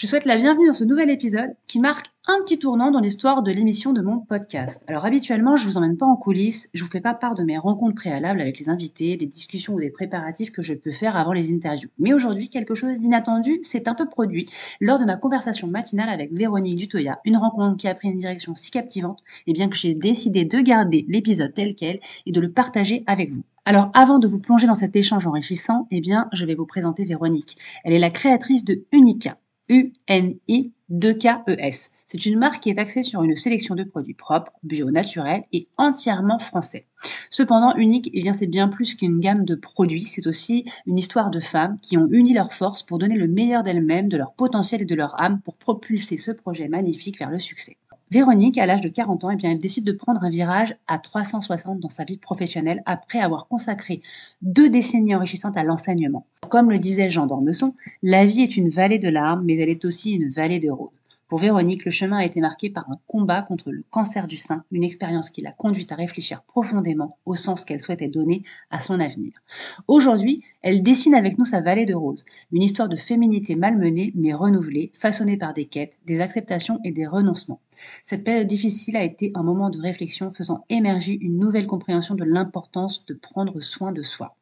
Je souhaite la bienvenue dans ce nouvel épisode qui marque un petit tournant dans l'histoire de l'émission de mon podcast. Alors habituellement, je vous emmène pas en coulisses, je vous fais pas part de mes rencontres préalables avec les invités, des discussions ou des préparatifs que je peux faire avant les interviews. Mais aujourd'hui, quelque chose d'inattendu s'est un peu produit lors de ma conversation matinale avec Véronique Dutoya, une rencontre qui a pris une direction si captivante, et bien que j'ai décidé de garder l'épisode tel quel et de le partager avec vous. Alors avant de vous plonger dans cet échange enrichissant, eh bien, je vais vous présenter Véronique. Elle est la créatrice de Unica, U-N-I-2-K-E-S. C'est une marque qui est axée sur une sélection de produits propres, bio, naturels et entièrement français. Cependant, Unique, eh bien, c'est bien plus qu'une gamme de produits, c'est aussi une histoire de femmes qui ont uni leurs forces pour donner le meilleur d'elles-mêmes, de leur potentiel et de leur âme pour propulser ce projet magnifique vers le succès. Véronique, à l'âge de 40 ans, eh bien, elle décide de prendre un virage à 360 dans sa vie professionnelle après avoir consacré deux décennies enrichissantes à l'enseignement. Comme le disait Jean d'Ormesson, la vie est une vallée de larmes, mais elle est aussi une vallée de roses. Pour Véronique, le chemin a été marqué par un combat contre le cancer du sein, une expérience qui l'a conduite à réfléchir profondément au sens qu'elle souhaitait donner à son avenir. Aujourd'hui, elle dessine avec nous sa vallée de roses, une histoire de féminité malmenée mais renouvelée, façonnée par des quêtes, des acceptations et des renoncements. Cette période difficile a été un moment de réflexion faisant émerger une nouvelle compréhension de l'importance de prendre soin de soi.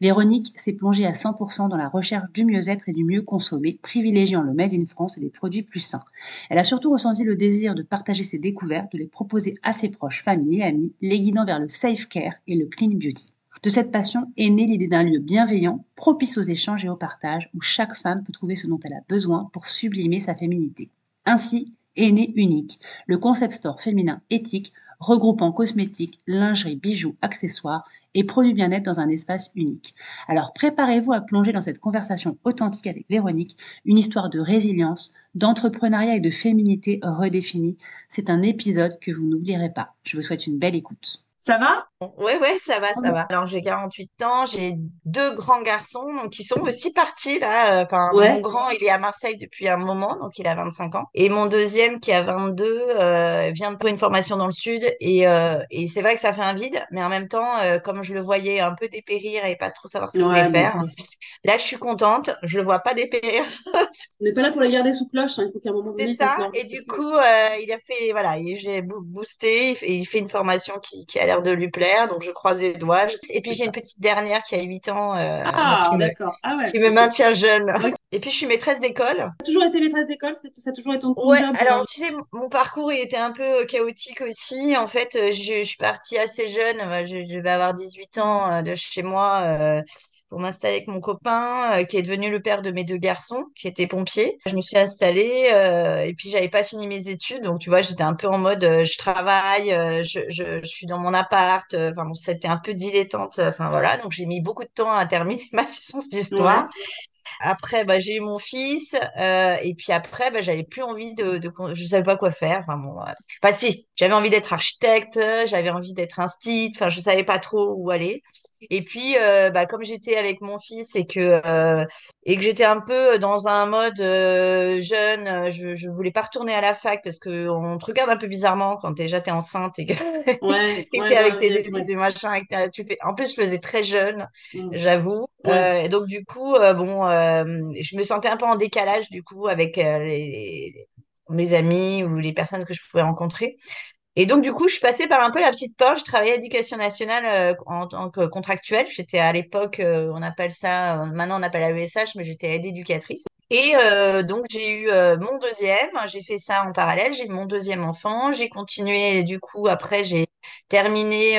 Véronique s'est plongée à 100% dans la recherche du mieux-être et du mieux consommer, privilégiant le Made in France et des produits plus sains. Elle a surtout ressenti le désir de partager ses découvertes, de les proposer à ses proches, familles et amis, les guidant vers le safe care et le clean beauty. De cette passion est née l'idée d'un lieu bienveillant, propice aux échanges et au partage, où chaque femme peut trouver ce dont elle a besoin pour sublimer sa féminité. Ainsi est né Unique, le concept store féminin éthique regroupant cosmétiques, lingerie, bijoux, accessoires et produits bien-être dans un espace unique. Alors préparez-vous à plonger dans cette conversation authentique avec Véronique, une histoire de résilience, d'entrepreneuriat et de féminité redéfinie. C'est un épisode que vous n'oublierez pas. Je vous souhaite une belle écoute. Ça va? Oui, oui, ça va, ça va. Alors, j'ai 48 ans, j'ai deux grands garçons donc, qui sont aussi partis là. Enfin, mon grand, il est à Marseille depuis un moment, donc il a 25 ans. Et mon deuxième, qui a 22, euh, vient de une formation dans le sud. Et, euh, et c'est vrai que ça fait un vide, mais en même temps, euh, comme je le voyais un peu dépérir et pas trop savoir ce qu'il voulait faire, là, je suis contente. Je le vois pas dépérir. On n'est pas là pour la garder sous cloche, hein. il faut qu'à un moment donné. C'est ça. Et du coup, il a fait, voilà, j'ai boosté et il fait une formation qui, qui a l'air de lui plaire, donc je croise les doigts. Et puis j'ai une petite dernière qui a 8 ans, euh, ah, qui, me, qui me maintient jeune. Et puis je suis maîtresse d'école. Tu as toujours été maîtresse d'école? Ça a toujours été ton, ouais, Alors tu sais, mon parcours il était un peu chaotique aussi. En fait, je, je suis partie assez jeune, je, je vais avoir 18 ans euh, de chez moi. Euh, pour m'installer avec mon copain, euh, qui est devenu le père de mes deux garçons, qui était pompier. Je me suis installée euh, et puis j'avais pas fini mes études, donc tu vois, j'étais un peu en mode euh, je travaille, je, je, je, suis dans mon appart. Enfin bon, c'était un peu dilettante. Enfin voilà, donc j'ai mis beaucoup de temps à terminer ma licence d'histoire. Après, bah, j'ai eu mon fils, euh, et puis après, bah, j'avais plus envie de, de, je savais pas quoi faire. Enfin bon, euh... enfin si, j'avais envie d'être architecte, j'avais envie d'être instit, enfin je savais pas trop où aller. Et puis, euh, bah, comme j'étais avec mon fils et que, euh, et que j'étais un peu dans un mode euh, jeune, euh, je, je voulais pas retourner à la fac parce que on te regarde un peu bizarrement quand déjà t'es enceinte et que Ouais, ouais, t'es bah, avec tes ouais, études ouais. et machin. et que t'as- tu fais... En plus, je faisais très jeune, Mm. j'avoue. Euh, et donc, du coup, euh, bon, euh, je me sentais un peu en décalage, du coup, avec euh, les, mes amis ou les personnes que je pouvais rencontrer. Et donc, du coup, je suis passée par un peu la petite porte. Je travaillais à l'Éducation nationale euh, en tant que contractuelle. J'étais à l'époque, euh, on appelle ça, euh, maintenant on appelle AESH, mais j'étais aide éducatrice. Et donc, j'ai eu mon deuxième. J'ai fait ça en parallèle. J'ai eu mon deuxième enfant. J'ai continué, du coup, après, j'ai terminé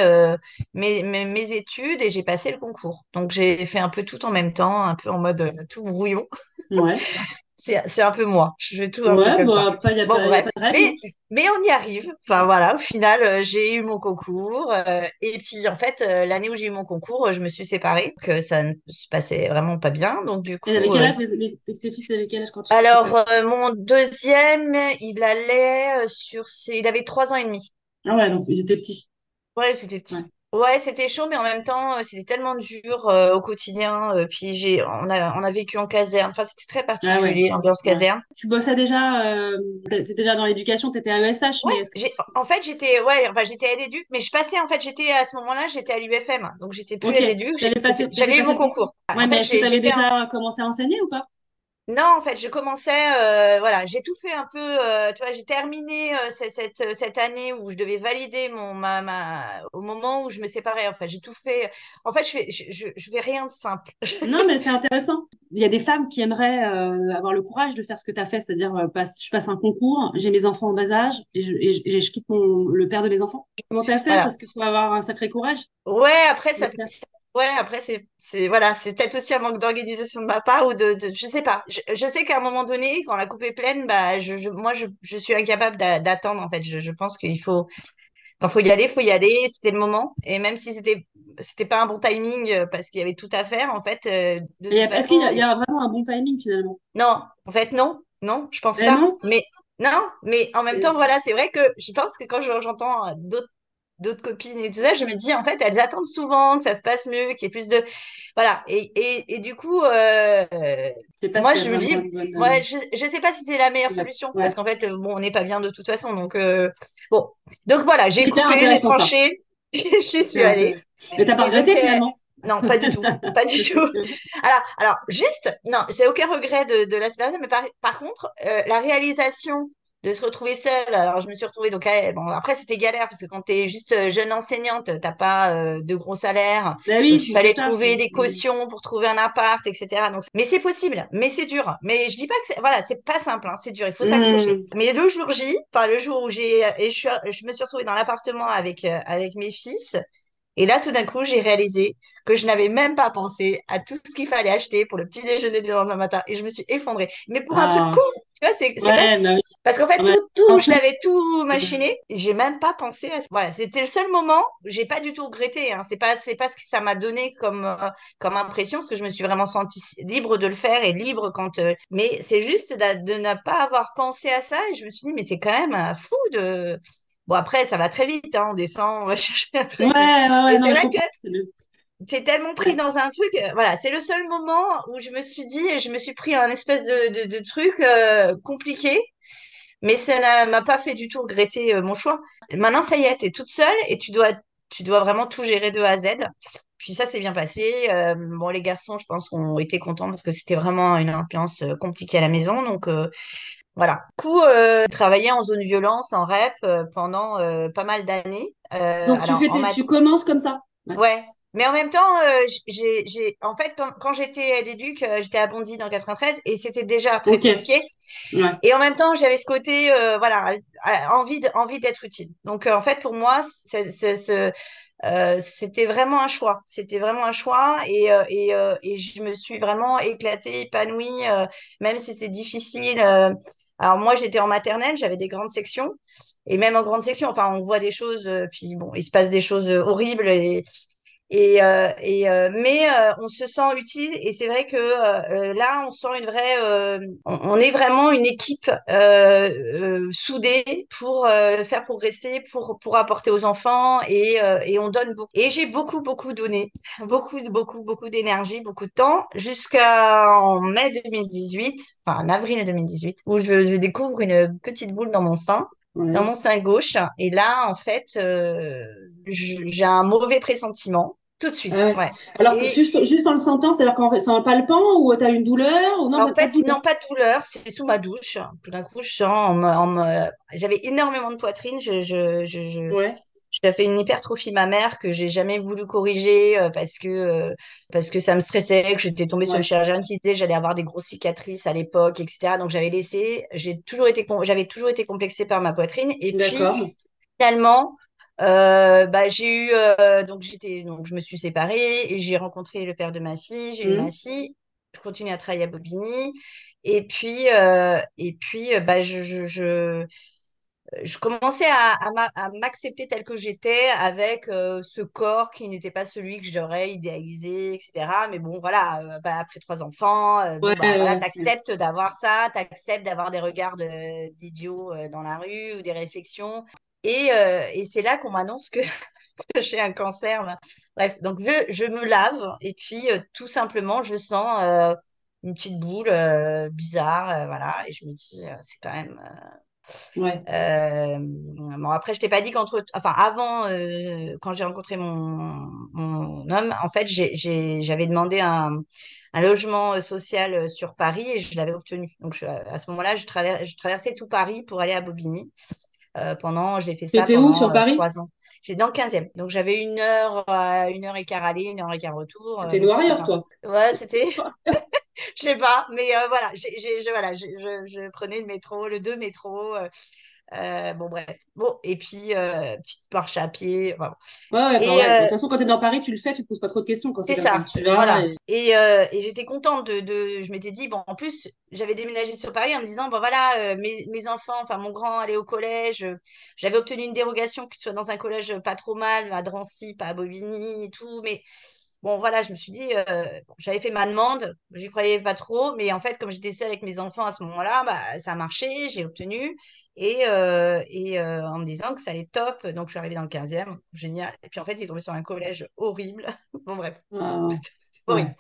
mes, mes, mes études et j'ai passé le concours. Donc, j'ai fait un peu tout en même temps, un peu en mode tout brouillon. ouais. C'est, c'est un peu moi. Je fais tout un peu comme ça. bah, pas, y a Bon, pas, bref. pas Mais, mais on y arrive. Enfin, voilà, au final, euh, j'ai eu mon concours. euh, et puis, en fait, euh, l'année où j'ai eu mon concours, je me suis séparée, que ça ne se passait vraiment pas bien. Donc, du Et coup, quel âge, les, les- tes fils avaient quel âge quand tu alors, euh, mon deuxième, il allait sur ses... Il avait trois ans et demi. Ah ouais, donc ils étaient petits. Ouais, c'était petit. Ouais, c'était chaud, mais en même temps, euh, c'était tellement dur euh, au quotidien. euh, puis j'ai, on a, on a vécu en caserne. Enfin, c'était très ah ouais, particulier, l'ambiance ouais. caserne. Tu bossais déjà, euh, t'étais déjà dans l'éducation, t'étais à ESH, Ouais, mais est-ce que... j'ai, en fait, j'étais, ouais, enfin, j'étais aide éduc, mais je passais, en fait, j'étais à ce moment-là, j'étais à l'UFM, donc j'étais plus Ok, aide éduc, t'avais j'étais- passé, t'avais j'avais eu passé mon le concours. concours. Ouais, En mais fait, est-ce que j'ai- t'avais j'étais déjà commencé à enseigner ou pas? Non, en fait, je commençais, euh, voilà, j'ai tout fait un peu, euh, tu vois, j'ai terminé euh, cette, cette, cette année où je devais valider mon, ma, ma, au moment où je me séparais, en fait, j'ai tout fait. En fait, je fais, je, je, je fais rien de simple. Non, mais c'est intéressant. Il y a des femmes qui aimeraient avoir le courage de faire ce que tu as fait, c'est-à-dire passe- je passe un concours, j'ai mes enfants en bas âge et je, et quitte mon, le père de mes enfants. Comment tu as fait? Voilà. Parce qu'il faut avoir un sacré courage? Ouais, après, ça, ça- ouais, après, c'est, c'est, voilà, c'est peut-être aussi un manque d'organisation de ma part ou de, de- je sais pas. Je, je sais qu'à un moment donné, quand la coupe est pleine, bah, je, je- moi, je, je suis incapable d'a- d'attendre, en fait. Je, je pense qu'il faut, quand faut y aller, faut y aller. C'était le moment. Et même si c'était, c'était pas un bon timing euh, parce qu'il y avait tout à faire, en fait, euh, de est-ce qu'il y a, il y a vraiment un bon timing finalement? non, en fait, non, non, je pense pas. non? Mais, non, mais en même temps, voilà, c'est vrai que je pense que quand je- j'entends d'autres d'autres copines et tout ça, je me dis, en fait, elles attendent souvent que ça se passe mieux, qu'il y ait plus de... Voilà. Et, et, et du coup, euh, moi, je me dis, bonne. euh, ouais, je, je sais pas si c'est la meilleure ouais. solution, parce qu'en fait, euh, bon, on n'est pas bien de toute façon. Donc, euh, bon. Donc, voilà, j'ai coupé, j'ai tranché, j'y suis allée. Mais t'as pas donc, regretté finalement? non, pas du tout, pas du tout. Alors, alors juste, non, j'ai aucun regret de, de la séparation, mais par, par contre, euh, la réalisation de se retrouver seule, alors je me suis retrouvée, donc eh, bon, après c'était galère, parce que quand tu es juste euh, jeune enseignante, t'as pas euh, de gros salaire, donc il oui, c'est fallait ça. trouver des cautions pour trouver un appart, etc. Donc, mais c'est possible, mais c'est dur. Mais je dis pas que c'est, voilà, c'est pas simple, hein, c'est dur, il faut s'accrocher. Hmm. Mais le jour J, enfin le jour où j'ai, et je, suis, je me suis retrouvée dans l'appartement avec, euh, avec mes fils, et là, tout d'un coup, j'ai réalisé que je n'avais même pas pensé à tout ce qu'il fallait acheter pour le petit déjeuner du lendemain matin. Et je me suis effondrée. Mais pour un truc Ah, con, tu vois, c'est bête. Parce qu'en fait, Ouais. tout, je l'avais tout machiné. J'ai même pas pensé à ça. Voilà, c'était le seul moment où j'ai pas du tout regretté. Hein. C'est pas, c'est pas ce que ça m'a donné comme, euh, comme impression, parce que je me suis vraiment sentie libre de le faire et libre quand. euh, Mais c'est juste de, de ne pas avoir pensé à ça. Et je me suis dit, mais c'est quand même euh, fou de. Bon, après, ça va très vite, hein, on descend, on va chercher un ouais, truc. Ouais, ouais, non, c'est vrai que. C'est t'es tellement pris Ouais. dans un truc. euh, voilà, c'est le seul moment où je me suis dit, je me suis pris un espèce de, de, de truc euh, compliqué, mais ça n'a- m'a pas fait du tout regretter euh, mon choix. Maintenant, ça y est, t'es toute seule et tu dois, tu dois vraiment tout gérer de A à Z. Puis ça s'est bien passé. Euh, bon, les garçons, je pense, ont été contents parce que c'était vraiment une ambiance compliquée à la maison. Donc, voilà. Du coup, euh, j'ai travaillé en zone violence, en REP, euh, pendant euh, pas mal d'années. Euh, Donc tu fais mat- commences comme ça. Ouais. ouais. Mais en même temps, j'ai, j'ai, en fait, quand, quand j'étais aide éduc, euh, j'étais à Bondy dans le 93 et c'était déjà très Ok. compliqué. Ouais. Et en même temps, j'avais ce côté, voilà, envie de- envie d'être utile. Donc, en fait, pour moi, c'est, c'est- c'est- euh, c'était vraiment un choix. C'était vraiment un choix et, euh, et, euh, et je me suis vraiment éclatée, épanouie, même si c'est difficile. Alors moi, j'étais en maternelle, j'avais des grandes sections. Et même en grande section, enfin, on voit des choses, euh, puis bon, il se passe des choses euh, horribles et, Et, euh, et euh, mais euh, on se sent utile et c'est vrai que euh, là on sent une vraie euh, on, on est vraiment une équipe euh, euh, soudée pour euh, faire progresser pour pour apporter aux enfants et euh, et on donne beaucoup. Et j'ai beaucoup beaucoup donné beaucoup beaucoup beaucoup d'énergie beaucoup de temps jusqu'en mai 2018 enfin en avril 2018 où je, je découvre une petite boule dans mon sein dans mon sein gauche. Et là en fait euh, j'ai un mauvais pressentiment tout de suite, ouais. ouais. Alors, Et juste, juste en le sentant, c'est-à-dire qu'en fait, c'est en palpant ou tu as une douleur ou non, en fait, de douleur. non, pas de douleur, c'est sous ma douche. Tout d'un coup, je sens, me- j'avais énormément de poitrine. Je, je, je, je, Ouais, j'ai fait une hypertrophie mammaire que j'ai jamais voulu corriger euh, parce que, euh, parce que ça me stressait, que j'étais tombée sur une ouais, chirurgienne qui disait que j'allais avoir des grosses cicatrices à l'époque, etc. Donc j'avais laissé, j'ai toujours été, j'avais toujours été complexée par ma poitrine. Et puis, finalement, euh, bah, j'ai eu euh, donc j'étais donc je me suis séparée j'ai rencontré le père de ma fille, j'ai eu ma Hmm. fille, je continue à travailler à Bobigny et puis euh, et puis bah je, je, je, je commençais à, m'a- m'accepter telle que j'étais avec ce corps qui n'était pas celui que j'aurais idéalisé, etc. Mais bon voilà, bah, après trois enfants, Ouais, bon bah voilà, ouais, ouais. t'acceptes d'avoir ça, t'acceptes d'avoir des regards d'idiots dans la rue ou des réflexions. Et, euh, et c'est là qu'on m'annonce que, que j'ai un cancer. là. Bref, donc je, je me lave et puis euh, tout simplement, je sens euh, une petite boule bizarre, voilà, et je me dis, c'est quand même. Ouais. bon, après, je t'ai pas dit qu'entre, enfin, avant, quand j'ai rencontré mon, mon homme, en fait, j'avais demandé un, un logement social sur Paris et je l'avais obtenu. Donc, je- à ce moment-là, je, traver- je traversais tout Paris pour aller à Bobigny. Euh, pendant, j'ai fait ça où pendant sur euh, Paris? trois ans. J'étais dans le 15 Donc j'avais une heure, euh, une heure et quart aller, une heure et quart retour. c'était sympa. toi. Ouais, c'était, je sais pas, mais voilà, j'ai, voilà, je, je prenais le métro, le 2 métro. Euh, bon, bref. Bon, et puis euh, petite marche à pied. voilà. Ouais, ouais, enfin, Et ouais. De euh, toute façon, quand t'es dans Paris, tu le fais, tu te poses pas trop de questions quand c'est ça. Tu vas voilà. et... Et, euh, et j'étais contente de, de- Je m'étais dit, bon, en plus, j'avais déménagé sur Paris en me disant, bon voilà, mes, mes enfants, enfin mon grand allait au collège. J'avais obtenu une dérogation qu'il soit dans un collège pas trop mal, à Drancy, pas à Bobigny et tout. Mais bon, voilà, je me suis dit, euh, j'avais fait ma demande, j'y croyais pas trop. Mais en fait, comme j'étais seule avec mes enfants à ce moment-là, bah, ça a marché, j'ai obtenu. Et, euh, et euh, en me disant que ça allait top. Donc, je suis arrivée dans le 15e, génial. Et puis en fait, il est tombé sur un collège horrible. Bon, bref. Ah, Horrible. ouais.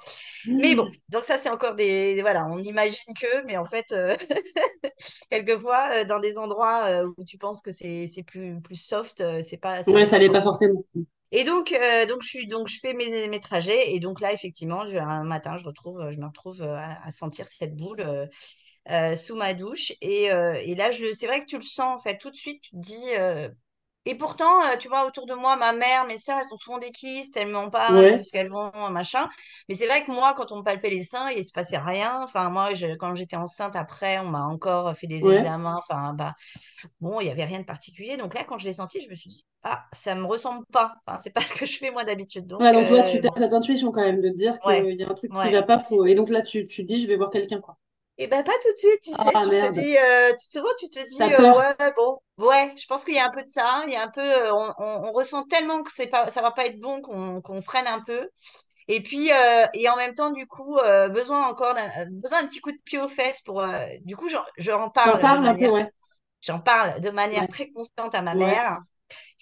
Mais bon, donc ça, c'est encore des... Voilà, on imagine que, mais en fait, quelquefois, dans des endroits où tu penses que c'est plus, plus soft, c'est pas, Ouais, ça l'est pas forcément. Et donc, euh, donc, je fais mes, mes trajets. Et donc là, effectivement, un matin, je retrouve, je me retrouve euh, à, sentir cette boule euh, sous ma douche. Et, et là, c'est vrai que tu le sens, en fait, tout de suite, tu te dis... euh, et pourtant, euh, tu vois, autour de moi, ma mère, mes sœurs, elles sont souvent des kystes, elles m'en parlent, Ouais, disent qu'elles vont, machin. Mais c'est vrai que moi, quand on me palpait les seins, il se passait rien. Enfin, moi, je- quand j'étais enceinte, après, on m'a encore fait des ouais. examens. Enfin, bah, bon, il n'y avait rien de particulier. Donc là, quand je l'ai senti, je me suis dit, ah, ça me ressemble pas. Enfin, c'est pas ce que je fais, moi, d'habitude. Ouais, Donc, donc toi, tu euh, as bon, cette intuition quand même de te dire ouais, qu'il y a un truc qui ouais. va pas, faut... Et donc là, tu, tu te dis, je vais voir quelqu'un, quoi. Et ben pas tout de suite, tu sais, Ah, tu te dis, euh, souvent tu te dis, euh, ouais, bon, ouais, je pense qu'il y a un peu de ça, il y a un peu, euh, on, on- on ressent tellement que c'est pas, ça va pas être bon qu'on freine un peu. Et puis, euh, et en même temps, du coup, besoin encore d'un, besoin d'un petit coup de pied aux fesses pour, du coup, j'en j'en T'en parle de manière, ouais. j'en parle de manière Ouais, très constante à ma ouais. mère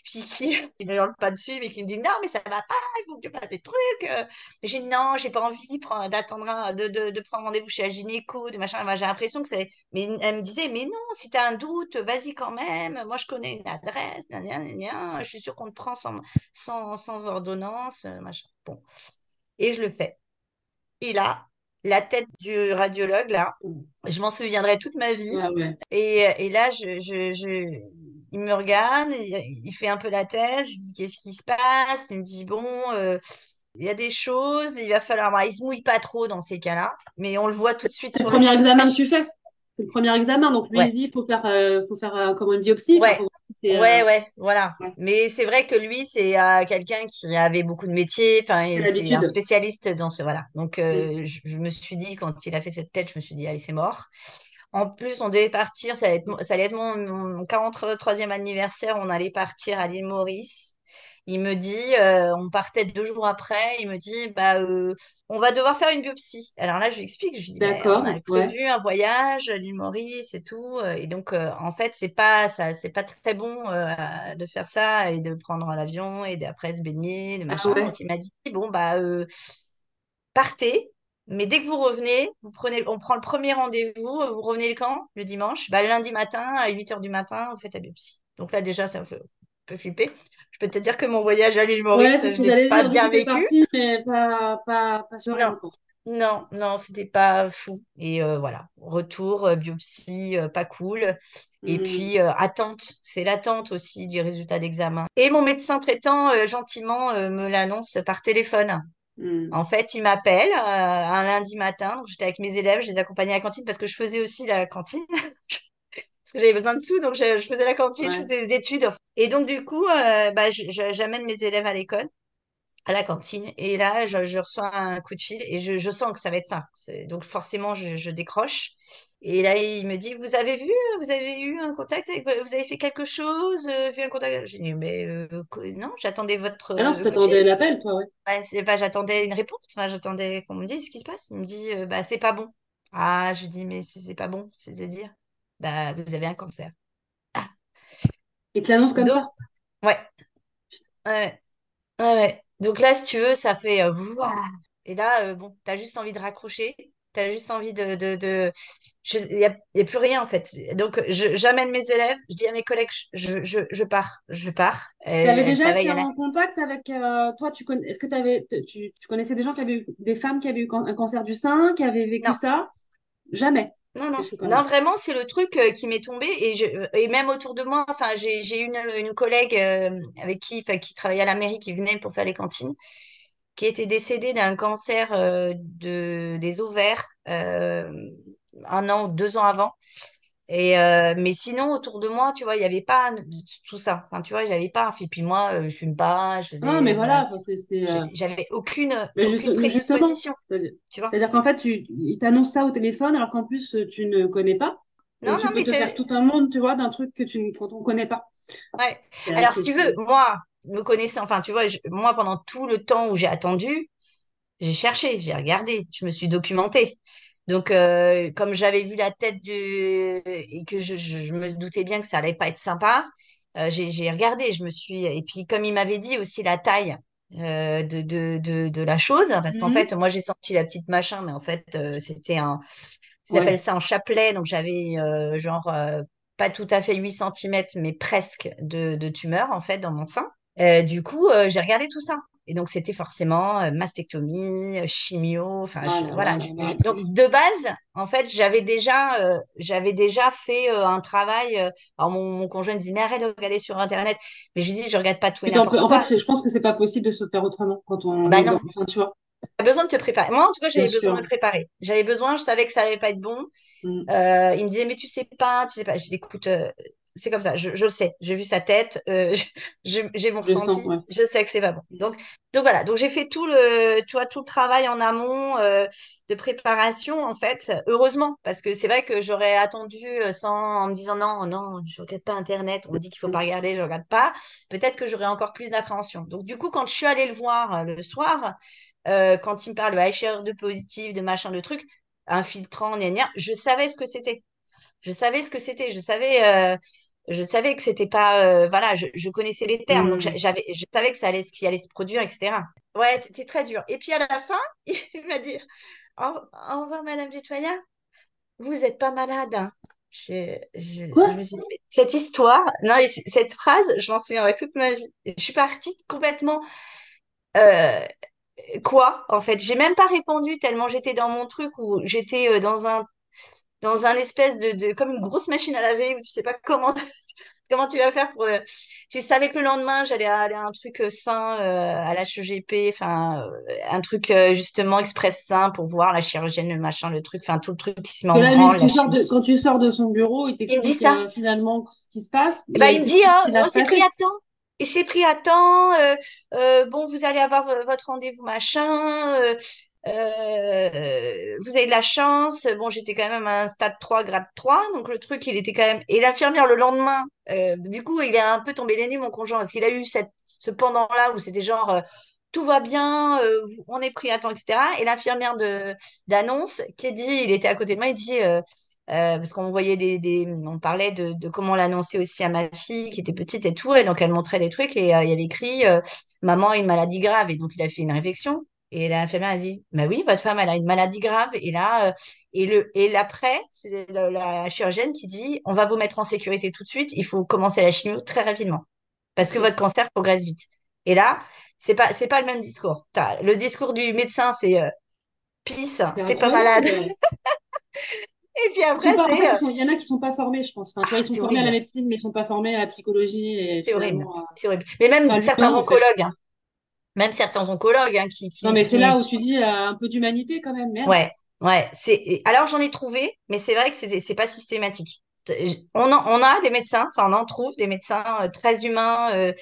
puis qui ne me hurle pas dessus, mais qui me dit non, mais ça va pas, il faut que tu fasses des trucs. euh. J'ai dit non, j'ai pas envie d'attendre, de, de, de prendre rendez-vous chez la gynéco, de machin. J'ai l'impression que c'est. Mais elle me disait, mais non, si tu as un doute, vas-y quand même. Moi, je connais une adresse, gna, gna, je suis sûre qu'on te prend sans, sans, sans ordonnance, euh, machin. Bon. Et je le fais. Et là, la tête du radiologue, là, je m'en souviendrai toute ma vie. Ouais. Et, et là, je, je, je, il me regarde, il, il fait un peu la tête, je lui dis qu'est-ce qui se passe? Il me dit bon, euh, il y a des choses, il va falloir. bon, il se mouille pas trop dans ces cas-là, mais on le voit tout de suite C'est le premier examen que tu fais. C'est le premier examen. Donc lui, il Ouais, dit, faut faire, euh, faut faire euh, comment une biopsie. Ouais, si ouais, ouais, voilà. ouais, Mais c'est vrai que lui, c'est quelqu'un qui avait beaucoup de métiers, enfin, c'est un spécialiste dans ce. Voilà. Donc, je, je me suis dit, quand il a fait cette tête, je me suis dit, allez, c'est mort. En plus, on devait partir, ça allait être, mon- ça allait être mon, mon 43e anniversaire, on allait partir à l'île Maurice. Il me dit, euh, on partait deux jours après, il me dit, bah, euh, on va devoir faire une biopsie. Alors là, je lui explique, je lui dis, on a ouais. prévu un voyage, l'île Maurice et tout. euh, Et donc, euh, en fait, c'est pas ça, c'est pas très bon de faire ça et de prendre l'avion et d'après se baigner, de Ah machin. ouais. Donc, il m'a dit, bon, bah, partez, mais dès que vous revenez, vous prenez, on prend le premier rendez-vous, vous revenez le quand? Le dimanche? Bah, lundi matin, à 8 heures du matin, vous faites la biopsie. Donc là, déjà, ça me fait un peu flipper. Je peux te dire que mon voyage à l'île Ouais, Maurice, ce je pas dire. Bien vécu. partie, mais pas, pas, pas Non, sereine, quoi. non, non, c'était pas fou. Et euh, voilà, retour, euh, biopsie, euh, pas cool. Et Hmm, puis, attente, c'est l'attente aussi du résultat d'examen. Et mon médecin traitant, gentiment, me l'annonce par téléphone. Hmm. En fait, il m'appelle euh, un lundi matin. Donc, j'étais avec mes élèves, je les accompagnais à la cantine parce que je faisais aussi la cantine. Parce que j'avais besoin de sous, donc je, je faisais la cantine, je faisais des études. Et donc, du coup, euh, bah, j'amène mes élèves à l'école à la cantine. Et là, je, je reçois un coup de fil et je, je sens que ça va être ça. Donc forcément, je, je décroche. Et là, il me dit, vous avez vu, vous avez eu un contact avec, vous avez fait quelque chose, euh, vu un contact? J'ai dit, mais euh, non, j'attendais votre Ah non, euh, t'attendais l'appel, toi, ouais. Ouais, c'est pas, j'attendais une réponse. Enfin, j'attendais qu'on me dise ce qui se passe. Il me dit, euh, bah, c'est pas bon. Ah, je dis, mais c'est pas bon, c'est-à-dire, bah, vous avez un cancer. Ah, Il te l'annonce comme donc, ça. ouais. Ouais, ouais. Donc là, si tu veux, ça fait euh. Et là, euh, bon, t'as juste envie de raccrocher. T'as juste envie de, de, de... Il n'y a, a plus rien en fait. Donc, je- j'amène mes élèves, je dis à mes collègues, je, je, je pars, je pars. Tu avais déjà été en contact avec euh, toi, tu connais, est-ce que t'avais, tu, tu connaissais des gens qui avaient eu, des femmes qui avaient eu un cancer du sein, qui avaient vécu Non, ça? Jamais. Non, non. vraiment, c'est le truc euh, qui m'est tombé. Et, je, et même autour de moi, enfin, j'ai, une, une collègue euh, avec qui, qui travaillait à la mairie, qui venait pour faire les cantines. qui était décédé d'un cancer euh, de, des ovaires euh, un an ou deux ans avant. Et euh, mais sinon, autour de moi, tu vois, il n'y avait pas tout ça. Enfin, tu vois, j'avais pas. Et puis moi, euh, je fume pas, je mais faisais, voilà, voilà, enfin, c'est, c'est, euh, j'avais aucune, mais juste, aucune mais prédisposition, c'est-à-dire tu vois. c'est-à-dire qu'en fait, tu, il t'annonce ça au téléphone alors qu'en plus, euh, tu ne connais pas. Non, Donc, tu non, peux mais te faire tout un monde, tu vois, d'un truc que tu ne connaît pas. ouais. Alors, si tu veux, moi, me connaissant, enfin, tu vois, je- moi, pendant tout le temps où j'ai attendu, J'ai cherché, j'ai regardé, je me suis documentée. Donc, euh, comme j'avais vu la tête du... et que je, je- je me doutais bien que ça allait pas être sympa, euh, j'ai regardé, je me suis... Et puis, comme il m'avait dit aussi la taille euh, de, de, de, de la chose, parce qu'en Mhm. fait, moi, j'ai senti la petite machin, mais en fait, c'était un... Appellent Ouais. ça un chapelet, donc j'avais genre pas tout à fait 8 centimètres, mais presque de, de tumeur, en fait, dans mon sein. Du coup, j'ai regardé tout ça. Et donc, c'était forcément euh, mastectomie, euh, chimio. Enfin, Ah voilà. donc, de base, en fait, j'avais déjà, euh, j'avais déjà fait euh, un travail. euh, alors, mon, mon conjoint me disait, mais arrête de regarder sur Internet. Mais je lui dis, je regarde pas tout et en fait, je pense que c'est pas possible de se faire autrement quand on Bah non, enfin, tu vois, tu as besoin de te préparer. Moi, en tout cas, j'avais besoin de me préparer. J'avais besoin, je savais que ça allait pas être bon. Mm. Il me disait, mais tu sais pas, tu sais pas. Je dis, écoute, c'est comme ça, je, je le sais. J'ai vu sa tête, euh, j'ai mon sens, ressenti, ouais. je sais que c'est pas bon. Donc, donc voilà, donc j'ai fait tout le, tu vois, tout le travail en amont euh, de préparation, en fait, heureusement, parce que c'est vrai que j'aurais attendu euh, sans, en me disant, non, non, je regarde pas Internet, on me dit qu'il faut pas regarder, je regarde pas. Peut-être que j'aurais encore plus d'appréhension. Donc, du coup, quand je suis allée le voir le soir, euh, quand il me parle de HR2 positif, de machin, de truc, infiltrant, gna, gna, je savais ce que c'était. Je savais ce que c'était. Je savais, euh, je savais que c'était pas. euh, voilà, je, je connaissais les termes, donc j'a- Mm. j'avais, je savais que ça allait, ce qui allait se produire, etc. Ouais, c'était très dur. Et puis à la fin, il m'a dit Au, au revoir, Madame Dutoya. Vous n'êtes pas malade. hein. Je, je, Quoi? je me suis dit, mais cette histoire, non, cette phrase, je m'en souviendrai toute ma vie. Je suis partie complètement. euh, quoi, en fait? J'ai même pas répondu tellement j'étais dans mon truc où j'étais euh, dans un dans un espèce de, de comme une grosse machine à laver où tu sais pas comment comment tu vas faire pour euh, tu savais que le lendemain j'allais aller à un truc euh, sain euh, à l'HEGP enfin euh, un truc euh, justement express sain pour voir la chirurgienne le machin le truc enfin tout le truc qui se met en branle la tu sors chimie de, quand tu sors de son bureau, il t'explique finalement ce qui se passe Eh ben, et il il me dit va on se s'est pris à temps et c'est pris à temps euh, euh, bon vous allez avoir votre rendez-vous machin euh, vous avez de la chance. Bon, j'étais quand même à un stade 3, grade 3, donc le truc, il était quand même. Et l'infirmière, le lendemain, euh, du coup, il est un peu tombé des nues, mon conjoint, parce qu'il a eu cette, ce pendant-là où c'était genre. euh, tout va bien, on est pris à temps, etc. Et l'infirmière d'annonce qui dit, il était à côté de moi, il dit, parce qu'on voyait des, on parlait de, comment l'annoncer aussi à ma fille qui était petite et tout, et donc elle montrait des trucs et il avait écrit, maman a une maladie grave, et donc il a fait une réflexion. Et l'infirmière a dit, bah oui, votre femme, elle a une maladie grave. Et là, euh, et le, et l'après, c'est la chirurgienne qui dit, on va vous mettre en sécurité tout de suite, il faut commencer la chimio très rapidement, parce que votre cancer progresse vite. Et là, c'est pas, c'est pas le même discours. Le discours du médecin, c'est euh, Peace, C'est t'es pas malade. Et puis après, pas, en fait, euh, sont, il y en a qui sont pas formés, je pense. Enfin, vois, ils sont formés à la médecine, mais ils sont pas formés à la psychologie C'est horrible. C'est horrible. Mais même certains oncologues, hein, même certains oncologues hein, qui, Non, qui, mais c'est qui, là où tu dis euh, un peu d'humanité quand même, merde. Ouais, ouais. C'est... Alors j'en ai trouvé, mais c'est vrai que c'est, c'est pas systématique. On en, on a des médecins, enfin on en trouve des médecins euh, très humains, euh,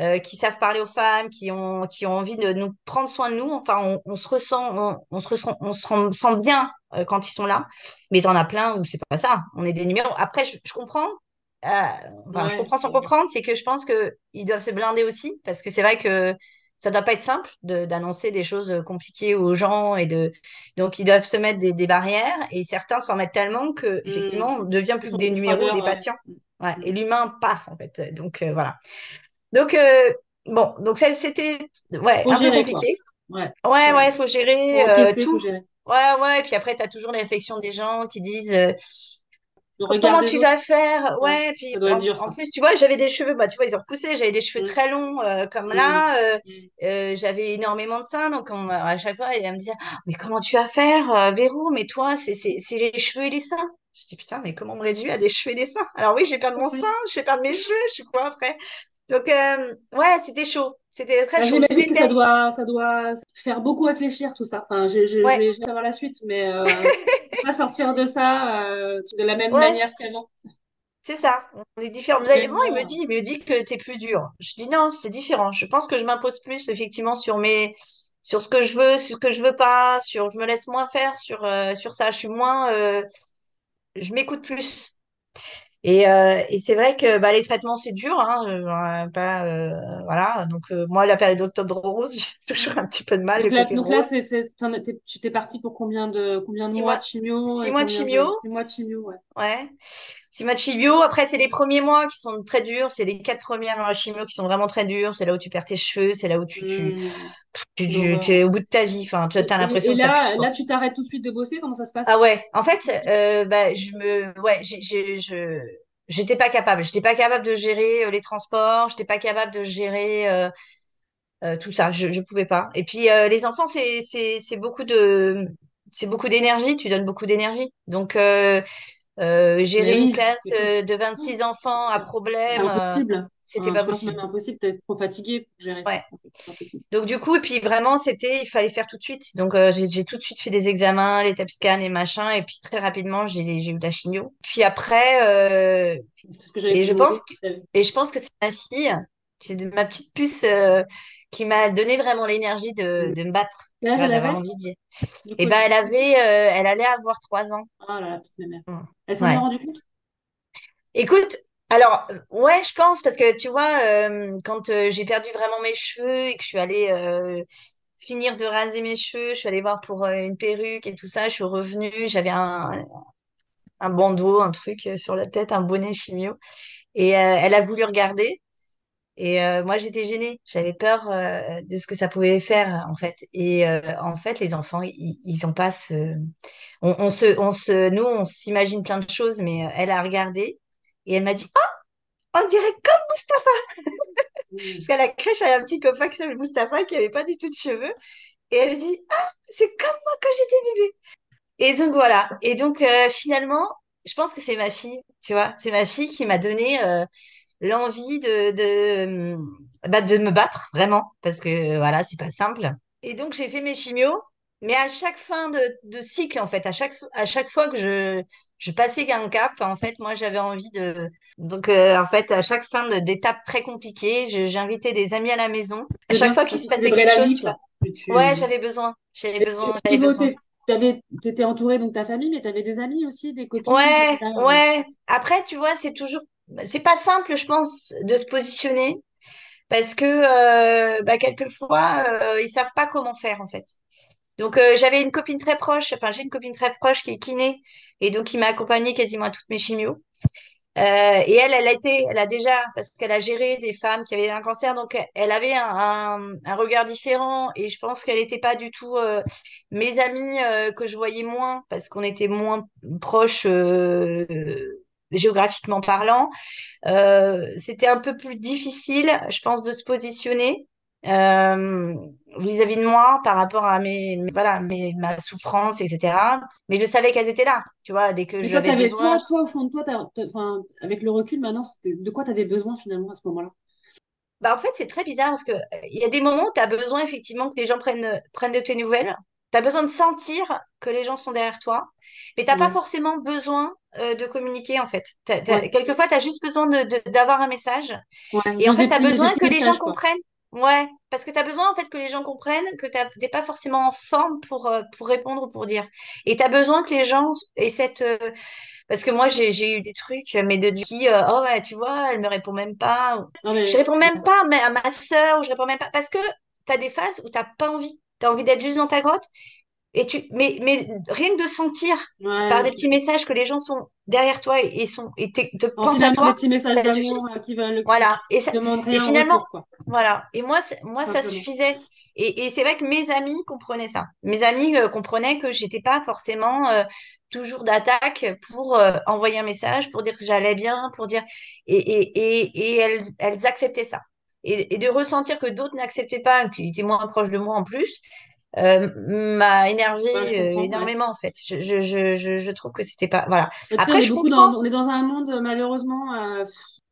euh, qui savent parler aux femmes, qui ont, qui ont envie de nous prendre soin de nous. Enfin, on, on se ressent, on, on se ressent, on se sent bien euh, quand ils sont là. Mais t'en as plein où c'est pas ça. On est des numéros. Après, je, je comprends. euh, enfin, je comprends sans comprendre, c'est que je pense que ils doivent se blinder aussi, parce que c'est vrai que ça doit pas être simple de, d'annoncer des choses compliquées aux gens et de donc ils doivent se mettre des, des barrières et certains s'en mettent tellement que Hmm. effectivement on devient plus que des numéros des ouais. patients. Ouais, Hmm. et l'humain paf en fait. Donc euh, voilà. Donc, euh, bon, donc c'était ouais, Faut un peu gérer, compliqué. Ouais. Ouais, Ouais. ouais, faut gérer euh, faut tout. gérer. Ouais, ouais, et puis après, tu as toujours les réflexions des gens qui disent euh, comment tu vas faire? ouais. Puis en, dur, en ça. plus, tu vois, j'avais des cheveux, bah, tu vois, ils ont repoussé, j'avais des cheveux Hmm. très longs euh, comme Hmm. là, euh, Hmm. euh, j'avais énormément de seins, donc on- à chaque fois, elle me disait, Ah, mais comment tu vas faire, euh, Véro? Mais toi, c'est c'est- c'est les cheveux et les seins. Je dis, putain, mais comment on me réduit à des cheveux et des seins? Alors oui, je vais perdre mon sein, je vais perdre mes cheveux, je suis quoi après? Donc, euh, ouais, c'était chaud. C'était très Ben, chaud. j'imagine que ça doit, ça doit faire beaucoup réfléchir tout ça. Enfin, je, je, je ouais, vais je vais savoir la suite, mais euh, pas sortir de ça euh, de la même ouais, manière qu'avant. c'est ça. On est différents. Moi, il me dit, il me dit que t'es plus dur. Je dis non, c'est différent. Je pense que je m'impose plus, effectivement, sur mes, sur ce que je veux, sur ce que je veux pas, sur, je me laisse moins faire sur, euh, sur ça. Je suis moins, je m'écoute plus. Et, euh, et c'est vrai que bah, les traitements, c'est dur. Hein, euh, pas, euh, voilà. Donc, euh, moi, la période d'octobre rose, j'ai toujours un petit peu de mal, Donc là, donc là, es- tu t'es parti pour combien de, combien de Six mois de chimio six et mois de, chimio. six mois de chimio, ouais. Ouais. Mois de chimio. Après, c'est les premiers mois qui sont très durs. C'est les quatre mois de chimio qui sont vraiment très durs. C'est là où tu perds tes cheveux. C'est là où tu, tu, Hmm, tu, tu- tu l'horreur. es au bout de ta vie. Enfin, tu as l'impression et là, là, tu t'arrêtes tout de suite de bosser? Comment ça se Ah passe? ouais. En fait, euh, bah, je me, ouais, j'ai, je, j'étais pas capable. J'étais pas capable de gérer euh, les transports. J'étais pas capable de gérer euh, euh, tout ça. Je, je pouvais pas. Et puis, euh, les enfants, c'est, c'est, c'est beaucoup de, c'est beaucoup d'énergie. Tu donnes beaucoup d'énergie. Donc, euh, Euh, gérer une classe euh, de Oh, 26 enfants à problème, euh, impossible. c'était pas possible. même impossible, t'es trop fatigué pour gérer ça. Ouais. Donc du coup, et puis vraiment, c'était, il fallait faire tout de suite. Donc euh, j'ai tout de suite fait des examens, les TEP scans et machin, et puis très rapidement, j'ai eu de la chimio. Puis après, euh, et je pense que, et je pense que c'est ma fille, c'est ma petite puce qui m'a donné vraiment l'énergie de, de me battre, vois, d'avoir envie de Et ben tu... elle avait, euh, elle allait avoir trois ans. Là, la petite mémère. Mm. Elle s'en est rendue compte? Écoute, alors, ouais, je pense, parce que tu vois, euh, quand euh, j'ai perdu vraiment mes cheveux et que je suis allée euh, finir de raser mes cheveux, je suis allée voir pour une perruque et tout ça, je suis revenue, j'avais un, un bandeau, un truc sur la tête, un bonnet chimio, et elle a voulu regarder, et euh, moi j'étais gênée, j'avais peur euh, de ce que ça pouvait faire, en fait. Et euh, en fait, les enfants, ils, ils ont pas ce... On, on se, on se, nous, on s'imagine plein de choses, mais elle a regardé, et elle m'a dit, on dirait comme Mustapha. Parce qu'à la crèche, elle a un petit copain qui s'appelle Mustapha qui avait pas du tout de cheveux. Et elle me dit, ah, c'est comme moi quand j'étais bébé. Et donc voilà. Et donc finalement, je pense que c'est ma fille, tu vois. C'est ma fille qui m'a donné l'envie de, de, bah, de me battre, vraiment. Parce que voilà, c'est pas simple. Et donc j'ai fait mes chimios. Mais à chaque fin de, de cycle, en fait, à chaque, à chaque fois que je, je passais un cap, en fait, moi, j'avais envie de, donc, euh, en fait, à chaque fin d'étape très compliquée, j'invitais des amis à la maison. À chaque fois qu'il se passait quelque chose, vie, tu vois. quoi. tu, Ouais, tu... j'avais besoin. J'avais besoin, au j'avais niveau, besoin. t'es- t'avais, t'étais entouré donc ta famille, mais des amis aussi, des copines, Ouais, euh, ouais. Après, tu vois, c'est toujours, c'est pas simple, je pense, de se positionner parce que euh, bah, quelquefois, euh, ils savent pas comment faire en fait. Donc, euh, j'avais une copine très proche, enfin, j'ai une copine très proche qui est kiné et donc qui m'a accompagnée quasiment à toutes mes chimios. Euh, et elle, elle a été, elle a déjà, parce qu'elle a géré des femmes qui avaient un cancer, donc elle avait un, un, un regard différent. Et je pense qu'elle n'était pas du tout euh, mes amies euh, que je voyais moins, parce qu'on était moins proches géographiquement parlant. Euh, c'était un peu plus difficile, je pense, de se positionner euh, vis-à-vis de moi par rapport à mes, mes- voilà, mes, ma souffrance, etc. Mais je savais qu'elles étaient là, tu vois, dès que toi, j'avais besoin. toi, toi, au fond de toi, t'as- t'as- enfin, avec le recul maintenant, de quoi tu avais besoin finalement à ce moment-là? Bah, en fait, c'est très bizarre parce que il y a des moments où tu as besoin effectivement que les gens prennent, prennent de tes nouvelles. Tu as besoin de sentir que les gens sont derrière toi, mais t'as pas Ouais, forcément besoin euh, de communiquer en fait. Ouais, quelquefois, tu as juste besoin d'avoir un message ouais, et en fait, tu as besoin que les gens quoi. comprennent. Ouais, parce que tu as besoin en fait que les gens comprennent que tu n'es pas forcément en forme pour, euh, pour répondre ou pour dire. Et tu as besoin que les gens aient cette, euh, parce que moi, j'ai eu des trucs, mais de qui, euh, oh ouais, tu vois, elle me répond même pas. ou- Non, Je réponds même pas mais à ma sœur, ou je réponds même pas. Parce que tu as des phases où t'as pas envie. Tu as envie d'être juste dans ta grotte. Et tu, mais, mais rien que de sentir par des petits messages que les gens sont derrière toi et, et sont, et te, pensent à finalement, des toi, petits messages d'amour euh, qui veulent, Voilà. Et ça, et finalement, retour, quoi, voilà. Et moi, moi, ça suffisait. Et, et c'est vrai que mes amis comprenaient ça. Mes amis euh, comprenaient que j'étais pas forcément euh, toujours d'attaque pour euh, envoyer un message, pour dire que j'allais bien, pour dire. Et, et, et, et elles, elles acceptaient ça. Et, et de ressentir que d'autres n'acceptaient pas, qu'ils étaient moins proches de moi en plus, euh, m'a énervé Ouais, euh, ouais. énormément en fait. Je, je, je, je, je trouve que c'était pas. Voilà. On Après, est je dans, on est dans un monde, euh, malheureusement, euh,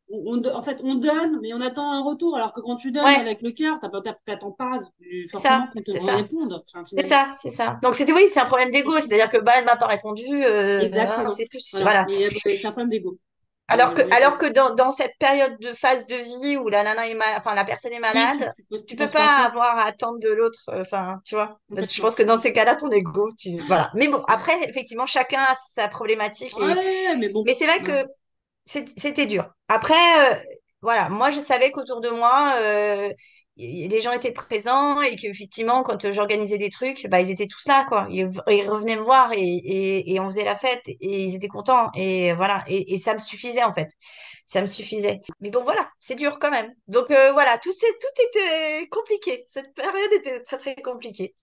on, on- en fait, on donne, mais on attend un retour. Alors que quand tu donnes Ouais, avec le cœur, t'attends pas euh, forcément qu'on te réponde, enfin, C'est ça, c'est ça. Donc c'était oui, c'est un problème d'ego, c'est-à-dire que bah elle m'a pas répondu, euh, hein, Exactement. c'est plus Voilà. voilà. Euh, c'est un problème d'ego. Alors que alors que dans, dans cette période de phase de vie où la nana est mal, enfin la personne est Oui, tu, malade, tu tu tu peux pas avoir à attendre de l'autre. euh, Enfin, tu vois. Je pense que dans ces cas-là, ton ego, tu voilà. Mais bon, après effectivement, chacun a sa problématique et Ouais, mais bon, mais c'est vrai que C'était dur. Après, euh, voilà, moi je savais qu'autour de moi, euh, les gens étaient présents et qu'effectivement, quand j'organisais des trucs, bah, ils étaient tous là, quoi. Ils, revenaient me voir et, on faisait la fête et ils étaient contents. Et voilà, et, ça me suffisait en fait. Ça me suffisait. Mais bon, voilà, c'est dur quand même. Donc euh, voilà, tout, tout était compliqué. Cette période était très, très compliquée.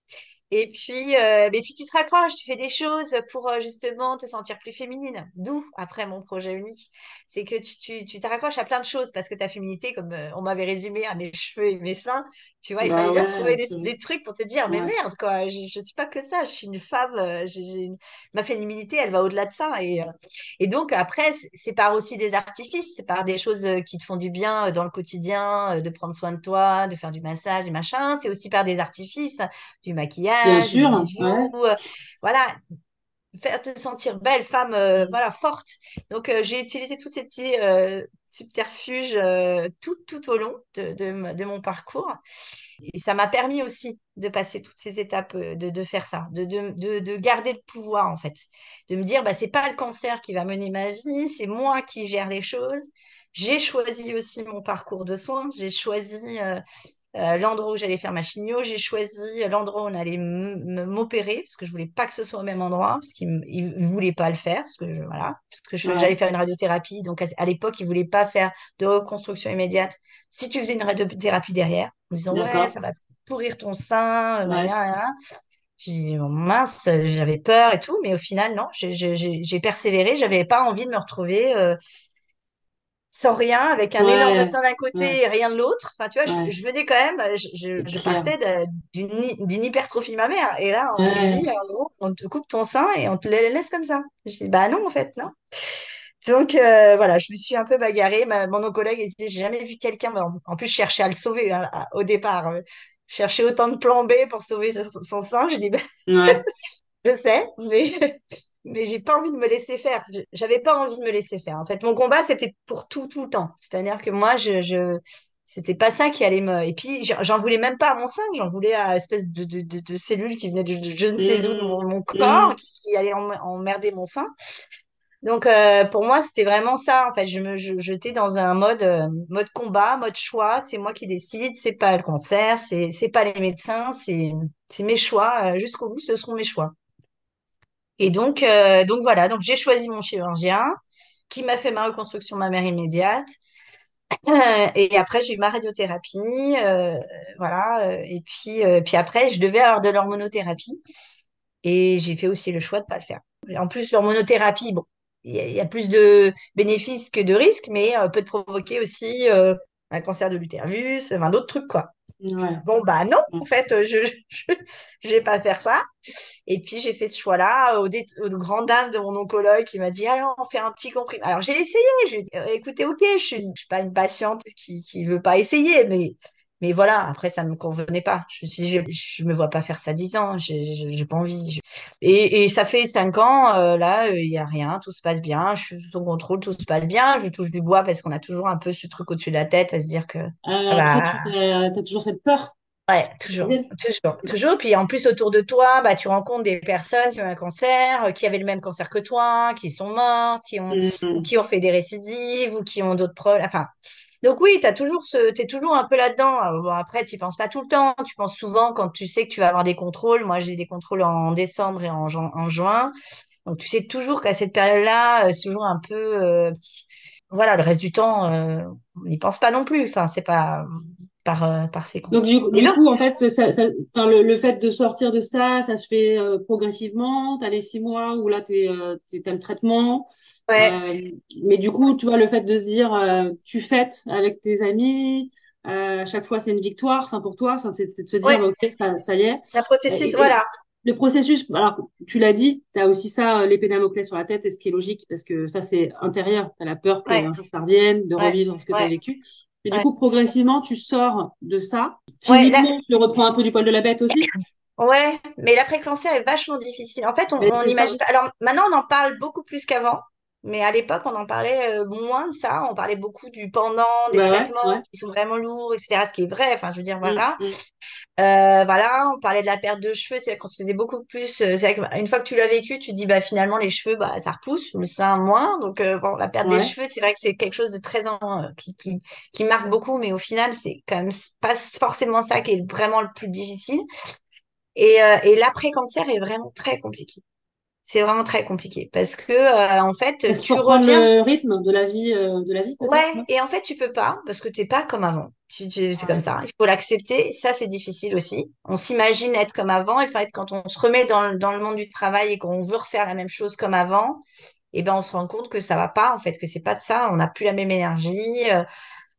Et puis, euh, mais puis tu te raccroches, tu fais des choses pour euh, justement te sentir plus féminine. D'où, après mon projet unique, c'est que tu, tu, tu te raccroches à plein de choses parce que ta féminité, comme euh, on m'avait résumé à mes cheveux et mes seins, tu vois, il Bah fallait bien trouver des, trucs pour te dire, mais merde, quoi, je, je suis pas que ça, je suis une femme, une- ma féminité, elle va au-delà de ça. Et, et donc, après, c'est par aussi des artifices, c'est par des choses qui te font du bien dans le quotidien, de prendre soin de toi, de faire du massage, du machin. C'est aussi par des artifices du maquillage, des sûr, bijoux, ouais. euh, voilà, faire te sentir belle, femme, euh, voilà, forte. Donc, euh, j'ai utilisé tous ces petits euh, subterfuges tout, tout au long de, de, mon parcours. Et ça m'a permis aussi de passer toutes ces étapes, de, de faire ça, de, de, de, de garder le pouvoir, en fait. De me dire, bah, c'est pas le cancer qui va mener ma vie, c'est moi qui gère les choses. J'ai choisi aussi mon parcours de soins, j'ai choisi euh, euh, l'endroit où j'allais faire ma chimio, j'ai choisi l'endroit où on allait m'opérer, parce que je voulais pas que ce soit au même endroit, parce qu'ils ne voulaient pas le faire, parce que je, voilà, parce que je- j'allais Ouais, faire une radiothérapie. Donc à, à l'époque, ils voulaient pas faire de reconstruction immédiate. Si tu faisais une radiothérapie derrière, en disant ouais, ça va pourrir ton sein, euh, Ouais. machin, machin. J'ai dit, oh, mince, euh, j'avais peur et tout, mais au final, non, j'ai persévéré, j'avais pas envie de me retrouver euh, sans rien, avec un énorme sein d'un ouais, côté et rien de l'autre. Enfin, tu vois, je, ouais, je venais quand même, je, partais d'une hy- d'une hypertrophie mammaire. Et là, on me dit, en gros, on te coupe ton sein et on te le laisse comme ça. Je dis, bah non, en fait, non. Donc, euh, voilà, je me suis un peu bagarrée. Ma, mon oncologue, elle disait, j'ai jamais vu quelqu'un, en, plus, je cherchais à le sauver hein, à- au départ. euh, je cherchais autant de plans B pour sauver son, son sein. Je dis, bah, je sais, mais, mais j'ai pas envie de me laisser faire. Je- J'avais pas envie de me laisser faire. En fait, mon combat, c'était pour tout, tout le temps. C'est-à-dire que moi, je, je, C'était pas ça qui allait me. Et puis, j'en voulais même pas à mon sein, j'en voulais à espèce de, de, de, de cellules qui venaient de, je ne sais où de Mmh. mon, mon corps, Mmh. qui, em- emmerder mon sein. Donc, euh, pour moi, c'était vraiment ça. En fait, je me, je- j'étais dans un mode, euh, mode combat, mode choix. C'est moi qui décide. C'est pas le cancer, c'est, pas les médecins, c'est, c'est mes choix. Euh, jusqu'au bout, ce seront mes choix. Et donc, euh, donc voilà. Donc, j'ai choisi mon chirurgien qui m'a fait ma reconstruction mammaire immédiate. Et après, j'ai eu ma radiothérapie. euh, voilà. et puis, euh, puis après, je devais avoir de l'hormonothérapie. Et j'ai fait aussi le choix de pas le faire. En plus, l'hormonothérapie, bon, il y, a plus de bénéfices que de risques, mais peut provoquer aussi un cancer de l'utérus, enfin d'autres trucs, quoi. Ouais. Bon, bah non, en fait, euh, je vais pas faire ça. Et puis, j'ai fait ce choix-là au, aux grandes dames de mon oncologue qui m'a dit, alors, on fait un petit comprimé. Alors, j'ai essayé, j'ai dit, Euh, écoutez, ok, je suis, je suis pas une patiente qui, qui veut pas essayer, mais, mais voilà, après, ça me convenait pas. Je me suis dit, je, je me vois pas faire ça dix ans, j'ai pas envie. Je- Et, et ça fait cinq ans, euh, là, euh, il y a rien, tout se passe bien, je suis sous contrôle, tout se passe bien, je touche du bois parce qu'on a toujours un peu ce truc au-dessus de la tête à se dire que, Euh, ah après, bah, tu t'as toujours cette peur. Ouais, toujours, Mmh. toujours, toujours. Puis en plus, autour de toi, bah, tu rencontres des personnes qui ont un cancer, euh, qui avaient le même cancer que toi, qui sont mortes, qui ont, ou qui ont fait des récidives, ou qui ont d'autres problèmes. Enfin, donc oui, t'as toujours ce, t'es toujours un peu là-dedans. Bon, après, tu penses pas tout le temps. Tu penses souvent quand tu sais que tu vas avoir des contrôles. Moi, j'ai des contrôles en décembre et en, en juin. Donc, tu sais toujours qu'à cette période-là, euh, c'est toujours un peu, euh, voilà, le reste du temps, euh, on n'y pense pas non plus. Enfin, c'est pas par, euh, par Donc, séquence. du, Et du donc, coup, en fait, ça, ça, enfin, le, le fait de sortir de ça, ça se fait euh, progressivement. Tu as les six mois où là, tu euh, as le traitement. ouais. Euh, mais du coup, tu vois, le fait de se dire, tu fêtes avec tes amis, à chaque fois, c'est une victoire. Enfin, pour toi, c'est de se dire, Ouais, OK, ça, ça y est. c'est un processus, Et, et voilà. le processus, alors, tu l'as dit, tu as aussi ça, l'épée Damoclès sur la tête, et ce qui est logique, parce que ça, c'est intérieur. Tu as la peur Ouais, qu'un jour ça revienne, de revivre ce que tu as vécu. Et du coup, progressivement, tu sors de ça. Ouais, là, Physiquement, tu le reprends un peu du poil de la bête aussi. ouais, mais l'après-cancer est vachement difficile. En fait, on n'imagine pas. Alors maintenant, on en parle beaucoup plus qu'avant, mais à l'époque, on en parlait euh, moins de ça. On parlait beaucoup du pendant, des Bah traitements ouais. qui sont vraiment lourds, etc. Ce qui est vrai. Enfin, je veux dire, Mm, voilà. mm. Euh, voilà, on parlait de la perte de cheveux. C'est vrai qu'on se faisait beaucoup plus. euh, c'est vrai qu'une fois que tu l'as vécu, tu te dis, bah finalement, les cheveux, bah ça repousse, le sein moins. Donc, euh, bon, la perte des cheveux, c'est vrai que c'est quelque chose de très euh, qui, qui, qui marque beaucoup, mais au final, c'est quand même pas forcément ça qui est vraiment le plus difficile. Et, euh, et l'après-cancer est vraiment très compliqué. C'est vraiment très compliqué parce que euh, en fait, Parce tu reviens. le rythme de la vie, euh, de la vie Ouais, et en fait, tu peux pas parce que t'es pas comme avant. Tu, tu- c'est comme ça. Il faut l'accepter. Ça, c'est difficile aussi. On s'imagine être comme avant. Et en fait, quand on se remet dans, le- dans le monde du travail et qu'on veut refaire la même chose comme avant, eh ben, on se rend compte que ça va pas. En fait, que c'est pas ça. On n'a plus la même énergie. euh,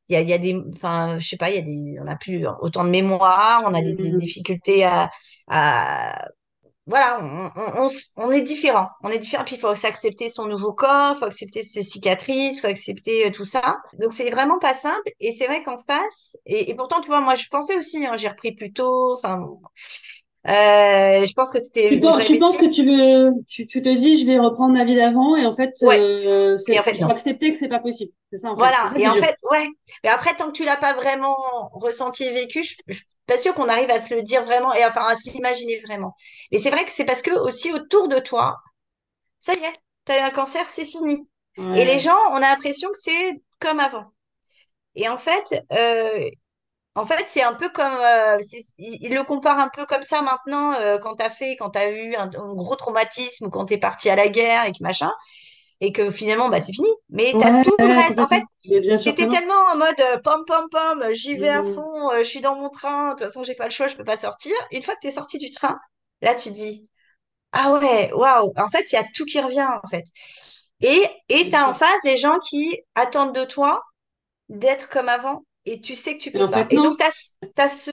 Il y a, il y a des, enfin, je sais pas, il y a des, on n'a plus autant de mémoire. On a des, des Mm. difficultés à, à voilà, on, on, on on est différent. On est différent, puis il faut s'accepter son nouveau corps, il faut accepter ses cicatrices, il faut accepter euh, tout ça. Donc c'est vraiment pas simple. Et c'est vrai qu'en face, et, et pourtant, tu vois, moi je pensais aussi, hein, j'ai repris plus tôt, enfin, euh, je pense que c'était Tu penses, vraie tu penses que tu veux, tu, tu te dis, je vais reprendre ma vie d'avant, et en fait, Ouais, euh, et c'est, en fait, il faut non. accepter que c'est pas possible. C'est ça, en fait. C'est Voilà, ça et en dur. fait, ouais. Mais après, tant que tu l'as pas vraiment ressenti et vécu, je, je suis pas sûre qu'on arrive à se le dire vraiment, et enfin à se l'imaginer vraiment. Mais c'est vrai que c'est parce que aussi autour de toi, ça y est, tu as eu un cancer, c'est fini. Et les gens, on a l'impression que c'est comme avant. Et en fait, euh, en fait, c'est un peu comme, euh, ils le comparent un peu comme ça maintenant, euh, quand tu as fait, quand tu as eu un, un gros traumatisme ou quand tu es parti à la guerre et que machin, et que finalement, bah, c'est fini. Mais tu as Ouais, tout le reste. En fait, non. tellement en mode euh, pom pom pom, j'y vais à Mm. fond, je suis dans mon train, de toute façon, j'ai pas le choix, je peux pas sortir. Une fois que tu es sorti du train, là, tu te dis, ah ouais, waouh, en fait, il y a tout qui revient, en fait. Et tu as en face des gens qui attendent de toi d'être comme avant et tu sais que tu Et peux en pas. fait, Et non. donc, tu as, ce...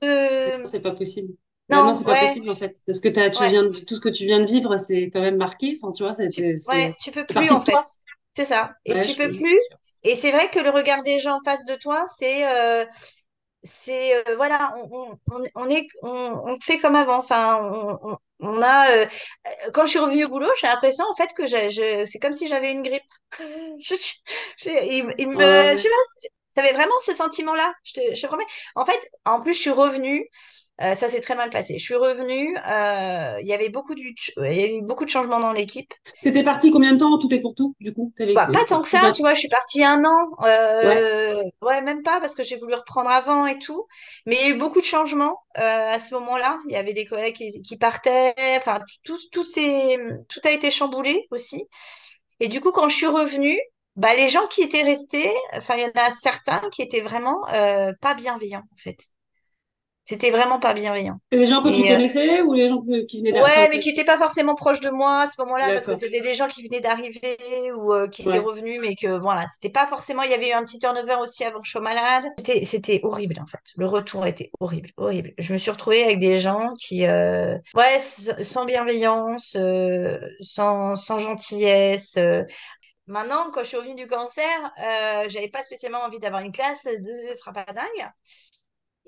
C'est pas possible. Bah non, Non, c'est pas possible, en fait. Parce que tu ouais, viens de, tout ce que tu viens de vivre, c'est quand même marqué. Enfin, tu vois, c'est, ouais, tu peux plus, en fait. C'est ça. Et Ouais, tu peux peux. plus. Et c'est vrai que le regard des gens en face de toi, c'est... euh, c'est euh, voilà on, on, on est on, on fait comme avant enfin on, a euh, quand je suis revenue au boulot j'ai l'impression en fait que je, c'est comme si j'avais une grippe Je- je- il, il me je sais pas T'avais vraiment ce sentiment-là, je te, je te promets. En fait, en plus, je suis revenue. euh, ça s'est très mal passé. Je suis revenue. euh, il y avait beaucoup du, ch- il y a eu beaucoup de changements dans l'équipe. T'étais parti combien de temps, tout est pour tout, du coup? Bah, pas tant que ça, tu vois. Je suis partie un an. Ouais. euh, ouais, même pas parce que j'ai voulu reprendre avant et tout. Mais il y a eu beaucoup de changements à ce moment-là. Il y avait des collègues qui, qui partaient. Enfin, tout, tout, s'est- tout a été chamboulé aussi. Et du coup, quand je suis revenue, bah, les gens qui étaient restés, enfin, il y en a certains qui étaient vraiment euh, pas bienveillants, en fait. C'était vraiment pas bienveillant. Et les gens que tu euh, connaissais ou les gens qui venaient d'arriver? Ouais, mais qui n'étaient pas forcément proches de moi à ce moment-là, parce que c'était des gens qui venaient d'arriver ou euh, qui étaient revenus, mais que voilà, c'était pas forcément. Il y avait eu un petit turnover aussi avant que je sois malade. C'était, horrible, en fait. Le retour était horrible, horrible. Je me suis retrouvée avec des gens qui, euh, ouais, sans bienveillance, sans, sans gentillesse. Euh, Maintenant, quand je suis revenue du cancer, euh, j'avais pas spécialement envie d'avoir une classe de frappadingue.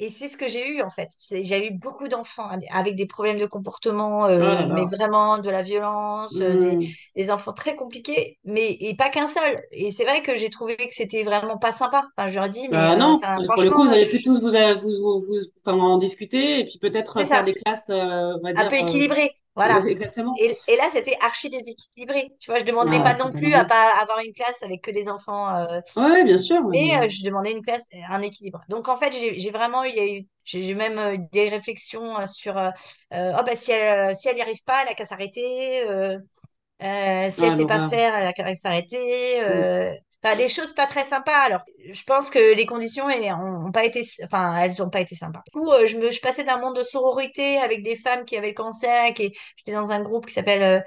Et c'est ce que j'ai eu en fait. J'ai eu beaucoup d'enfants avec des problèmes de comportement, euh, mais là. vraiment de la violence, euh, des, Hmm. des enfants très compliqués, mais et pas qu'un seul. Et c'est vrai que j'ai trouvé que c'était vraiment pas sympa. Enfin, je leur ai dit, mais Bah euh, non, pour le coup, vous franchement, avez pu tous vous, vous, vous, en discuter et puis peut-être faire ça. des classes, euh, on va un peu euh, équilibré. ouais, Voilà. exactement. Et, et là, c'était archi déséquilibré. Tu vois, je demandais Ah pas non plus à pas avoir une classe avec que des enfants, euh, Ouais, bien sûr. mais euh, je demandais une classe, un équilibre. Donc en fait, j'ai vraiment eu, il y a eu, j'ai même euh, des réflexions euh, sur, euh, euh, oh bah si elle, si elle n'y arrive pas, elle a qu'à s'arrêter. euh, euh, si elle Ah, sait pas faire, elle a qu'à s'arrêter. Des choses pas très sympas. Alors, je pense que les conditions eh, ont, ont pas été, enfin, elles ont pas été sympas. Du coup, euh, je me, je passais d'un monde de sororité avec des femmes qui avaient le cancer, qui, j'étais dans un groupe qui s'appelle,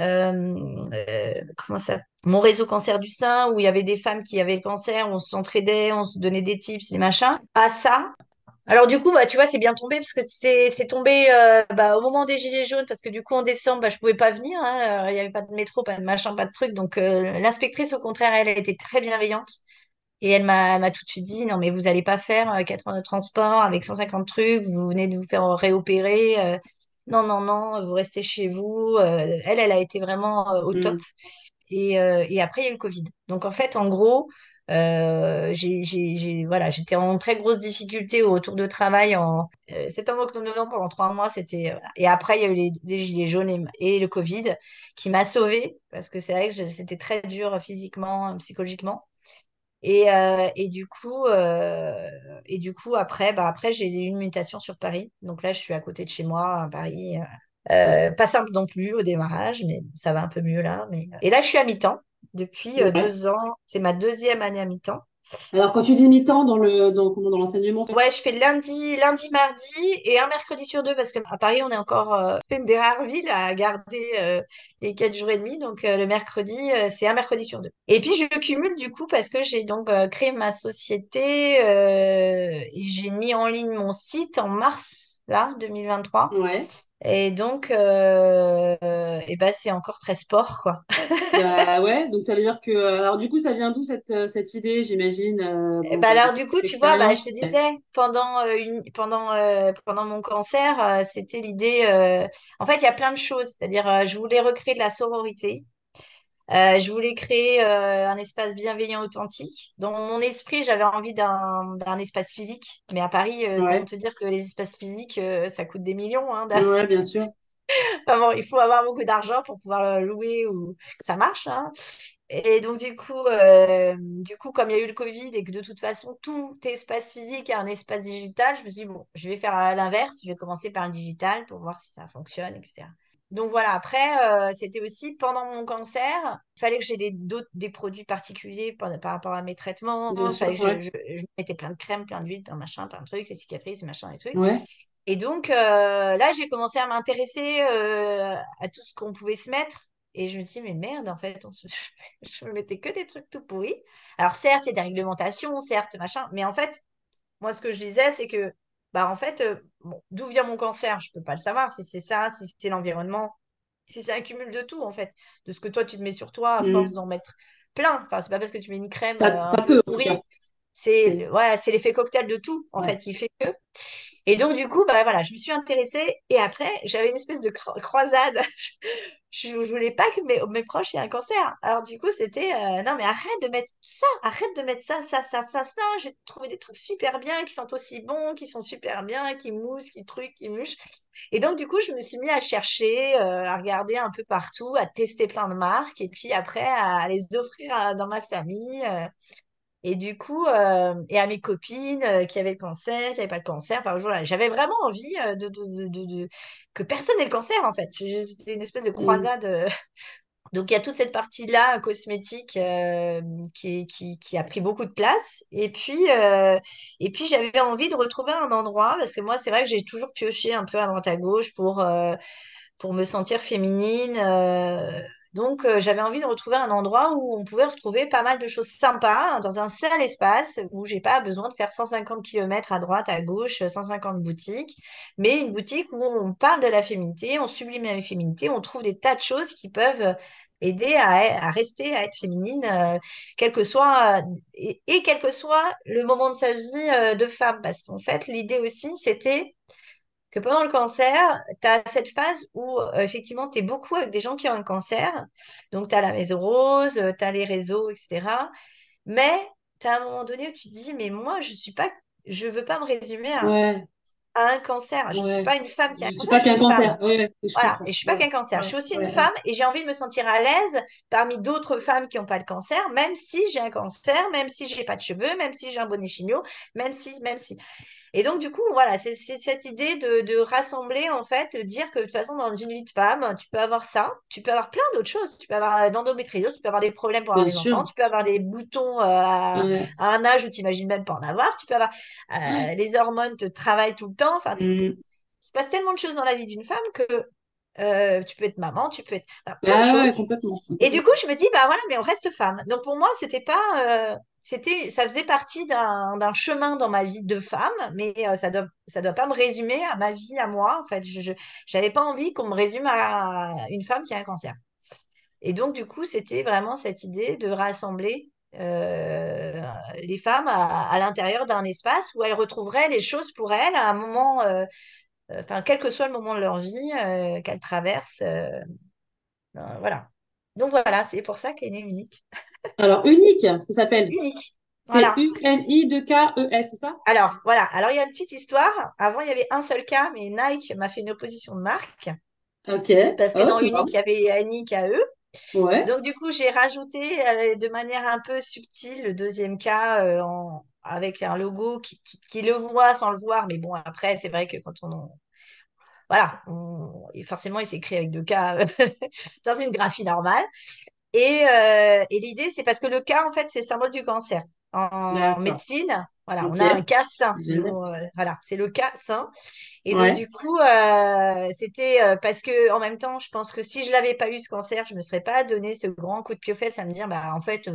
euh, euh, comment ça? Mon réseau cancer du sein, où il y avait des femmes qui avaient le cancer, on s'entraidait, on se donnait des tips, des machins. À ça, alors du coup, bah, tu vois, c'est bien tombé parce que c'est c'est tombé euh, bah, au moment des Gilets jaunes parce que du coup, en décembre, bah, je pouvais pas venir. hein, euh, Il n'y avait pas de métro, pas de machin, pas de truc. Donc euh, l'inspectrice, au contraire, elle, elle était très bienveillante. Et elle m'a elle m'a tout de suite dit, non, mais vous allez pas faire euh, 4 heures de transport avec 150 trucs, vous venez de vous faire réopérer. euh, non, non, non, vous restez chez vous. Euh, elle, elle a été vraiment euh, au top. Hmm. Et, euh, et après, il y a eu le Covid. Donc, en fait, en gros, euh, voilà, j'étais en très grosse difficulté au retour de travail en euh, septembre, octobre, novembre pendant trois mois. C'était, voilà. Et après, il y a eu les, gilets jaunes et, le Covid qui m'a sauvée parce que c'est vrai que c'était très dur physiquement, psychologiquement. Et, euh, et du coup, euh, et du coup après, bah, après j'ai eu une mutation sur Paris. Donc là, je suis à côté de chez moi, à Paris. Euh, pas simple non plus au démarrage, mais ça va un peu mieux là. Mais... Et là, je suis à mi-temps depuis euh, Ouais. deux ans. C'est ma deuxième année à mi-temps. Alors, quand tu dis mi-temps dans le, dans, dans l'enseignement, c'est- Ouais, je fais lundi, lundi, mardi et un mercredi sur deux parce qu'à Paris, on est encore euh, une des rares villes à garder euh, les quatre jours et demi. Donc euh, le mercredi, c'est un mercredi sur deux. Et puis je cumule du coup parce que j'ai donc créé ma société et j'ai mis en ligne mon site en mars là 2023. ouais. Et donc, euh, euh, et ben, c'est encore très sport, quoi. Bah ouais, donc ça veut dire que... Alors du coup, ça vient d'où cette, euh, cette idée, j'imagine, euh, Eh bon, de alors, du coup, tu vois, bah, je te disais, pendant, euh, une, pendant, euh, pendant mon cancer, euh, c'était l'idée. euh, En fait, il y a plein de choses. C'est-à-dire, euh, je voulais recréer de la sororité. Euh, je voulais créer euh, un espace bienveillant, authentique. Dans mon esprit, j'avais envie d'un espace physique. Mais à Paris, euh, Ouais, te dire que les espaces physiques, euh, ça coûte des millions, hein, ouais, bien sûr. Enfin bon, il faut avoir beaucoup d'argent pour pouvoir le louer ou que ça marche. hein. Et donc, du coup, du coup, comme il y a eu le Covid et que de toute façon, tout espace physique est un espace digital, je me suis dit, bon, je vais faire à l'inverse, je vais commencer par le digital pour voir si ça fonctionne, etc. Donc voilà, après, euh, c'était aussi pendant mon cancer, il fallait que j'ai des, d'autres- des produits particuliers par, par rapport à mes traitements, Bien sûr, que je, ouais. je, je mettais plein de crèmes, plein d'huiles, plein de machin, plein de trucs, les cicatrices, machin, les trucs. Ouais. Et donc, euh, là, j'ai commencé à m'intéresser euh, à tout ce qu'on pouvait se mettre. Et je me suis dit, mais merde, en fait, on se... je me mettais que des trucs tout pourris. Alors, certes, il y a des réglementations, certes, machin. Mais en fait, moi, ce que je disais, c'est que, bah, en fait, euh, bon, d'où vient mon cancer? Je peux pas le savoir. Si c'est ça, si c'est l'environnement, si c'est un cumul de tout, en fait. De ce que toi, tu te mets sur toi à force Hmm. d'en mettre plein. Enfin, c'est pas parce que tu mets une crème Ça, euh, un ça peu peut, pourrie. C'est C'est... ouais, c'est l'effet cocktail de tout, en Ouais. fait, qui fait que. Et donc, du coup, bah, voilà, je me suis intéressée. Et après, j'avais une espèce de cro- croisade. Je ne voulais pas que mes, proches aient un cancer. Alors, du coup, c'était euh, non, mais arrête de mettre ça, arrête de mettre ça, ça, ça, ça, ça. Je vais trouver des trucs super bien, qui sont aussi bons, qui sont super bien, qui moussent, qui trucs, qui mûchent. Et donc, du coup, je me suis mis à chercher, euh, à regarder un peu partout, à tester plein de marques. Et puis après, à les offrir à- dans ma famille. euh, et du coup, euh, et à mes copines euh, qui avaient le cancer, qui n'avaient pas le cancer. Enfin, voilà, j'avais vraiment envie euh, de, de, de, de- de- que personne n'ait le cancer, en fait. C'était une espèce de Mm. croisade. Donc, il y a toute cette partie-là, cosmétique, euh, qui, qui, qui a pris beaucoup de place. Et puis, euh, et puis j'avais envie de retrouver un endroit, parce que moi, c'est vrai que j'ai toujours pioché un peu à droite à gauche pour, euh, pour me sentir féminine. Donc, euh, j'avais envie de retrouver un endroit où on pouvait retrouver pas mal de choses sympas hein, dans un seul espace où j'ai pas besoin de faire 150 kilomètres à droite, à gauche, 150 boutiques, mais une boutique où on parle de la féminité, on sublime la féminité, on trouve des tas de choses qui peuvent aider à, à rester, à être féminine, euh, quel que soit, et, et quel que soit le moment de sa vie euh, de femme. Parce qu'en fait, l'idée aussi, c'était que pendant le cancer, tu as cette phase où euh, effectivement, tu es beaucoup avec des gens qui ont un cancer. Donc, tu as la maison rose, tu as les réseaux, etc. Mais tu as un moment donné où tu te dis, mais moi, je suis pas, je veux pas me résumer à, Ouais, à un cancer. Je suis ouais. pas une femme qui a un Je cancer, pas je suis qu'un cancer. Ouais, ouais, je Voilà, et je suis pas qu'un cancer. Je suis aussi une femme et j'ai envie de me sentir à l'aise parmi d'autres femmes qui n'ont pas le cancer, même si j'ai un cancer, même si j'ai pas de cheveux, même si j'ai un bonnet chimio, même si, même si. Et donc, du coup, voilà, c'est cette idée de, de rassembler, en fait, de dire que de toute façon, dans une vie de femme, tu peux avoir ça, tu peux avoir plein d'autres choses. Tu peux avoir l'endométriose, tu peux avoir des problèmes pour avoir Bien des enfants, tu peux avoir des boutons euh, à, Ouais. à un âge où tu n'imagines même pas en avoir, tu peux avoir euh, les hormones te travaillent tout le temps. Enfin, t'es- t'es- Mm. il se passe tellement de choses dans la vie d'une femme que euh, tu peux être maman, tu peux être enfin, plein de Ah choses. ouais, complètement. Et du coup, je me dis, bah voilà, mais on reste femme. Donc pour moi, c'était pas, euh, c'était, ça faisait partie d'un chemin dans ma vie de femme, mais euh, ça doit, ça doit pas me résumer à ma vie, à moi. En fait, je, j'avais pas envie qu'on me résume à une femme qui a un cancer. Et donc, du coup, c'était vraiment cette idée de rassembler euh, les femmes à, à l'intérieur d'un espace où elles retrouveraient les choses pour elles à un moment, euh, enfin, quel que soit le moment de leur vie euh, qu'elles traversent. euh, euh, voilà. Donc voilà, c'est pour ça qu'elle est unique. Alors, unique, ça s'appelle. Unique. Voilà. U-N-I-2-K-E-S, c'est ça? Alors, voilà. Alors, il y a une petite histoire. Avant, il y avait un seul cas, mais Nike m'a fait une opposition de marque. Ok. Parce que Oh, dans. Unique, il y avait Unique à eux. Ouais. Donc, du coup, j'ai rajouté euh, de manière un peu subtile le deuxième cas euh, en- avec un logo qui, qui- qui le voit sans le voir. Mais bon, après, c'est vrai que quand on... Voilà. on- et forcément, il s'écrit avec deux cas dans une graphie normale. Et, euh, et l'idée, c'est parce que le cas, en fait, c'est le symbole du cancer. En médecine, voilà, on a un cas sain. Euh, voilà, c'est le cas sain. Et donc, du coup, euh, c'était euh, parce que, en même temps, je pense que si je l'avais pas eu ce cancer, je me serais pas donné ce grand coup de pied aux fesses à me dire, bah, en fait,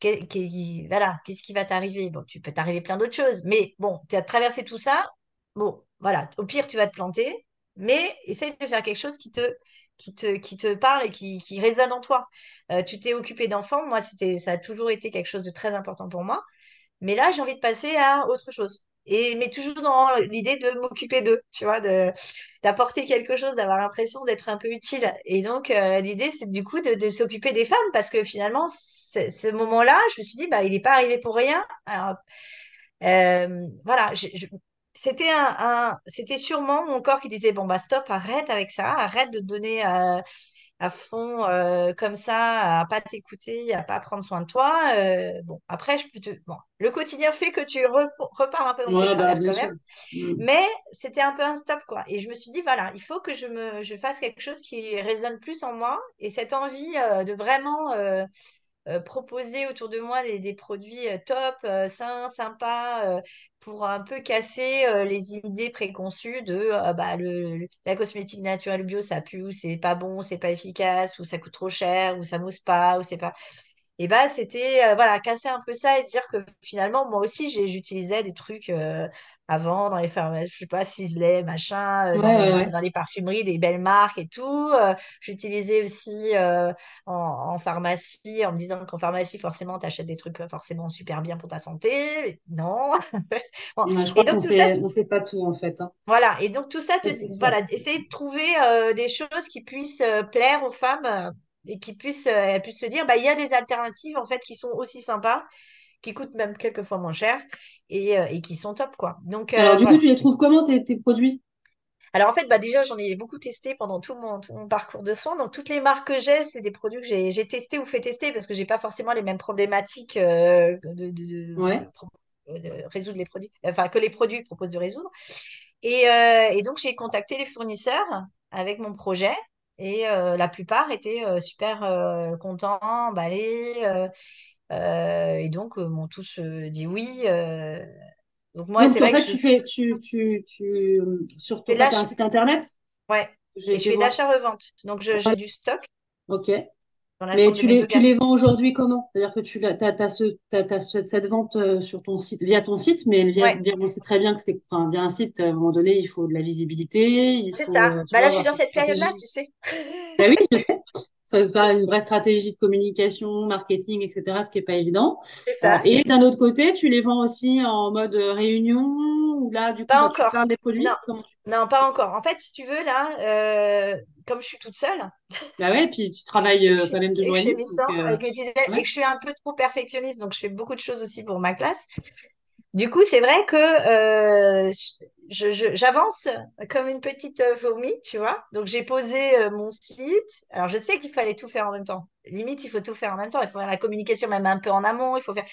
qu'est-ce qui va t'arriver? Bon, tu peux t'arriver plein d'autres choses, mais bon, tu as traversé tout ça. Bon, voilà, au pire, tu vas te planter, mais essaye de faire quelque chose qui te, qui te, qui te parle et qui, qui résonne en toi. Euh, tu t'es occupé d'enfants, moi, c'était, ça a toujours été quelque chose de très important pour moi, mais là, j'ai envie de passer à autre chose. Et, mais toujours dans l'idée de m'occuper d'eux, tu vois, d'apporter quelque chose, d'avoir l'impression d'être un peu utile. Et donc, euh, l'idée, c'est du coup de, s'occuper des femmes, parce que finalement, ce moment-là, je me suis dit, bah, il n'est pas arrivé pour rien. Alors, euh, voilà, c'était un, c'était sûrement mon corps qui disait, bon, bah stop, arrête avec ça, arrête de donner euh, à fond euh, comme ça, à pas t'écouter, à pas prendre soin de toi. Euh, bon, après, je peux te... bon, le quotidien fait que tu re- repars un peu dans Ouais, bah, quand même, mais c'était un peu un stop, quoi. Et je me suis dit, voilà, il faut que je me, je fasse quelque chose qui résonne plus en moi, et cette envie euh, de vraiment... euh, proposer autour de moi des, produits euh, top, euh, sains, sympas, pour un peu casser les idées préconçues de bah, la cosmétique naturelle bio, ça pue, ou c'est pas bon, c'est pas efficace, ou ça coûte trop cher, ou ça mousse pas, ou c'est pas. Et bah, c'était euh, voilà, casser un peu ça et dire que finalement, moi aussi, j'utilisais des trucs euh, avant dans les pharmacies, je sais pas, Sisley, machin, euh, Ouais, dans les, ouais, mar- ouais. dans les parfumeries, des belles marques et tout. J'utilisais aussi en, en pharmacie, en me disant qu'en pharmacie, forcément, tu achètes des trucs forcément super bien pour ta santé. Mais non. Bon. Ouais, je crois donc, qu'on ça, sait, on sait pas tout, en fait, hein. voilà. Et donc, tout ça, te, voilà, essayer de trouver des choses qui puissent plaire aux femmes et qui puissent, euh, puissent se dire, bah, il y a des alternatives, en fait, qui sont aussi sympas, qui coûtent même quelquefois moins cher et, euh, et qui sont top, quoi. Donc, Alors, euh, du coup, tu les trouves comment, tes, tes produits? Alors, en fait, bah, déjà, j'en ai beaucoup testé pendant tout mon, tout mon parcours de soins. Donc, toutes les marques que j'ai, c'est des produits que j'ai testés ou fait tester parce que j'ai pas forcément les mêmes problématiques euh, de, de, de- Ouais. de pro- de résoudre les produits, enfin, que les produits proposent de résoudre. Et, euh, et donc, j'ai contacté les fournisseurs avec mon projet et euh, la plupart étaient euh, super euh, contents, emballés. et donc, m'ont tous dit oui. Donc, moi, c'est en vrai que fait, je tu fais, tu, tu, tu, sur ton, site internet? Ouais. Et je fais l'achat-revente. Donc, j'ai du stock Ok. Dans la Mais tu les, tu les vends aujourd'hui comment? C'est-à-dire que tu as, ce, cette vente euh, sur ton site, via ton site, mais via, Ouais, via- on sait très bien que c'est, enfin, via un site, à un moment donné, il faut de la visibilité, il c'est ça. euh, Bah là, je suis dans cette période-là, tu sais. Ben oui, je sais. Faire une vraie stratégie de communication, marketing, etc., ce qui est pas évident. C'est Euh, et d'un autre côté, tu les vends aussi en mode réunion, où là, du coup, Pas tu encore. des produits. Non, Comment tu... non, pas encore. En fait, si tu veux, là, euh, comme je suis toute seule Bah ouais, puis tu travailles euh, quand même jours je et euh, que je suis un peu trop perfectionniste, donc je fais beaucoup de choses aussi pour ma classe. Du coup, c'est vrai que euh, j'avance comme une petite euh, fourmi, tu vois. Donc, j'ai posé euh, mon site. Alors, je sais qu'il fallait tout faire en même temps. Limite, il faut tout faire en même temps. Il faut faire la communication même un peu en amont. Il faut faire.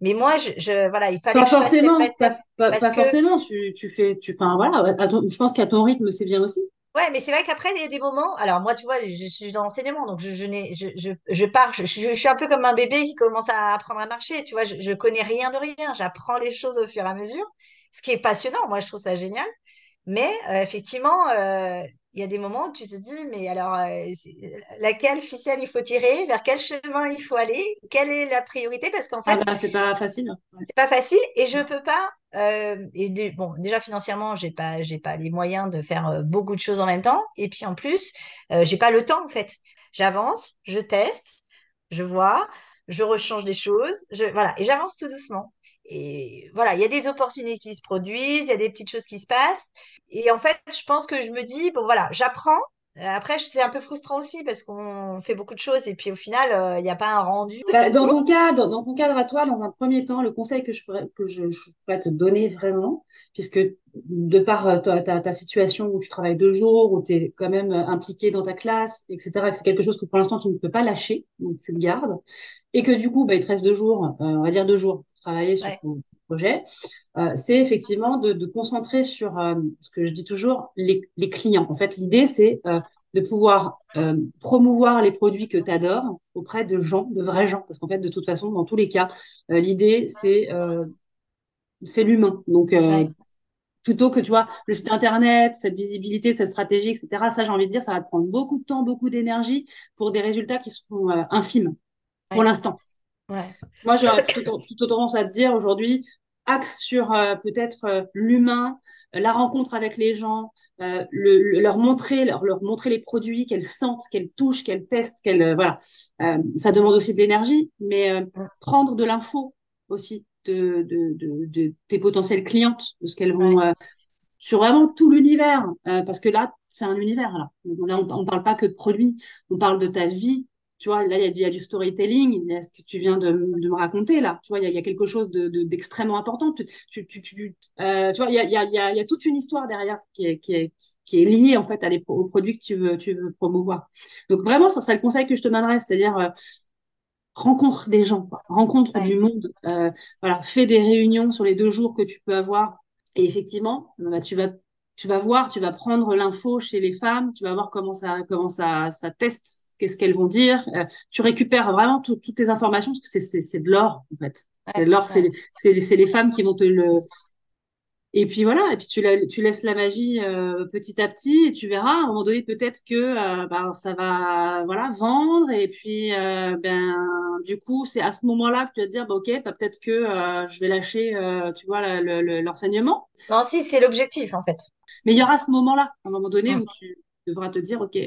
Mais moi, je, je- voilà, il fallait Pas que je fasse forcément, pas, pas, pas que forcément. Tu, tu fais, tu, enfin voilà, ton- je pense qu'à ton rythme, c'est bien aussi. Ouais, mais c'est vrai qu'après, il y a des moments. Alors, moi, tu vois, je suis dans l'enseignement, donc je, je, n'ai, je, je, je pars, je, suis un peu comme un bébé qui commence à apprendre à marcher. Tu vois, je, je connais rien de rien. J'apprends les choses au fur et à mesure, ce qui est passionnant. Moi, je trouve ça génial. Mais euh, effectivement, euh, il y a des moments où tu te dis, mais alors, euh, laquelle ficelle il faut tirer, vers quel chemin il faut aller, quelle est la priorité? Parce qu'en Ah fait, bah, c'est pas facile. Ouais. c'est pas facile et je peux pas. Euh, et bon, déjà financièrement, j'ai pas, j'ai pas les moyens de faire euh, beaucoup de choses en même temps. Et puis en plus, euh, j'ai pas le temps en fait. J'avance, je teste, je vois, je rechange des choses, je, voilà, et j'avance tout doucement. Et voilà, il y a des opportunités qui se produisent, il y a des petites choses qui se passent. Et en fait, je pense que je me dis, bon voilà, j'apprends. Euh, Après, c'est un peu frustrant aussi parce qu'on fait beaucoup de choses et puis au final, euh, il n'y a pas un rendu. Bah, dans ton cas, dans, dans ton cadre à toi, dans un premier temps, le conseil que je ferais, que je, je pourrais te donner vraiment, puisque de par euh, ta, ta, ta situation où tu travailles deux jours, où tu es quand même euh, impliqué dans ta classe, etc., que c'est quelque chose que pour l'instant tu ne peux pas lâcher, donc tu le gardes, et que du coup, bah, il te reste deux jours, euh, on va dire deux jours pour travailler sur Ouais, ton projet, euh, c'est effectivement de, de concentrer sur euh, ce que je dis toujours, les, les clients. En fait, l'idée, c'est euh, de pouvoir promouvoir les produits que tu adores auprès de gens, de vrais gens. Parce qu'en fait, de toute façon, dans tous les cas, l'idée, c'est c'est l'humain. Donc, ouais, plutôt que, tu vois, le site internet, cette visibilité, cette stratégie, etc., ça, j'ai envie de dire, ça va te prendre beaucoup de temps, beaucoup d'énergie pour des résultats qui seront euh, infimes pour ouais, l'instant. Ouais, Moi, j'aurais plutôt, plutôt tendance à te dire aujourd'hui, axe sur euh, peut-être euh, l'humain, euh, la rencontre avec les gens, le, le- leur montrer, leur, leur montrer les produits qu'elles sentent, qu'elles touchent, qu'elles testent, qu'elles voilà. Ça demande aussi de l'énergie, mais prendre de l'info aussi de, de, de, de tes potentielles clientes, de ce qu'elles vont sur vraiment tout l'univers, parce que là, c'est un univers, là. Là, on, on parle pas que de produits, on parle de ta vie. Tu vois, là, il y a, il y a du storytelling, il y a ce que tu viens de, de me raconter, là. Tu vois, il y a, il y a quelque chose de, de- d'extrêmement important. Tu, tu, tu, tu, euh, tu vois, il y a, y a, y a, toute une histoire derrière qui est, qui est, qui est liée, en fait, à les, aux produits que tu veux, tu veux promouvoir. Donc, vraiment, ça serait le conseil que je te donnerais, c'est-à-dire, euh, rencontre des gens, quoi. Rencontre du monde. Euh, voilà, fais des réunions sur les deux jours que tu peux avoir. Et effectivement, euh, bah, tu vas, tu vas voir, tu vas prendre l'info chez les femmes, tu vas voir comment ça, comment ça, ça teste, qu'est-ce qu'elles vont dire. Euh, tu récupères vraiment tout- toutes tes informations parce que c'est, de l'or, en fait. C'est ouais, de l'or, c'est, ouais, les- c'est, les- c'est les femmes qui vont te le, Et puis voilà, et puis tu, la- tu laisses la magie euh, petit à petit et tu verras, à un moment donné, peut-être que euh, ben, ça va voilà, vendre. Et puis, ben, du coup, c'est à ce moment-là que tu vas te dire, bah, OK, bah, peut-être que je vais lâcher, tu vois, le- le- le- l'enseignement. Non, si, c'est l'objectif, en fait. Mais il y aura ce moment-là, à un moment donné, Mm. où tu devras te dire, OK,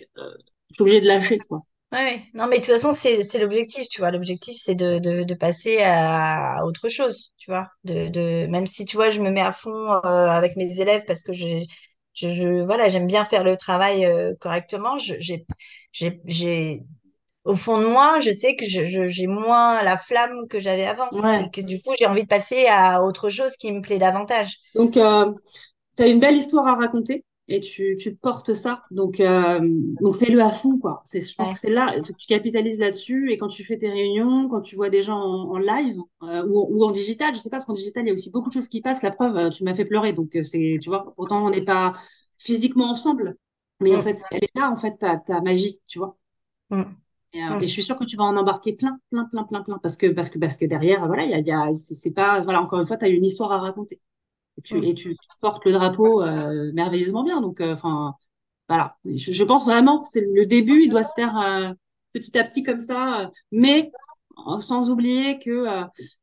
je suis obligé de lâcher, quoi. Ouais. Non, mais de toute façon, c'est, c'est l'objectif, tu vois. L'objectif, c'est de, de, de passer à autre chose, tu vois. De, de, même si, tu vois, je me mets à fond euh, avec mes élèves parce que je, je, voilà, j'aime bien faire le travail euh, correctement. Je, j'ai, j'ai, j'ai, au fond de moi, je sais que je, je- j'ai moins la flamme que j'avais avant et que du coup, j'ai envie de passer à autre chose qui me plaît davantage. Donc, euh, tu as une belle histoire à raconter et tu, tu portes ça. Donc, euh, donc fais-le à fond, quoi. C'est, je pense Ouais. que c'est là, tu capitalises là-dessus. Et quand tu fais tes réunions, quand tu vois des gens en, en live euh, ou, ou en digital, je sais pas, parce qu'en digital, il y a aussi beaucoup de choses qui passent. La preuve, euh, tu m'as fait pleurer. Donc, euh, c'est, tu vois, pourtant, on n'est pas physiquement ensemble. Mais en Mm, fait, elle est là, en fait, ta, ta magie, tu vois. mm, Et, euh, et mm, je suis sûre que tu vas en embarquer plein, plein, plein, plein, plein. Parce que, parce que, parce que derrière, voilà, il y a, y a, c'est c'est pas, voilà, encore une fois, tu as une histoire à raconter. Et tu, et tu, tu portes le drapeau euh, merveilleusement bien. Donc, euh, enfin, voilà. Je, je pense vraiment que c'est le début, il doit se faire euh, petit à petit comme ça, mais sans oublier que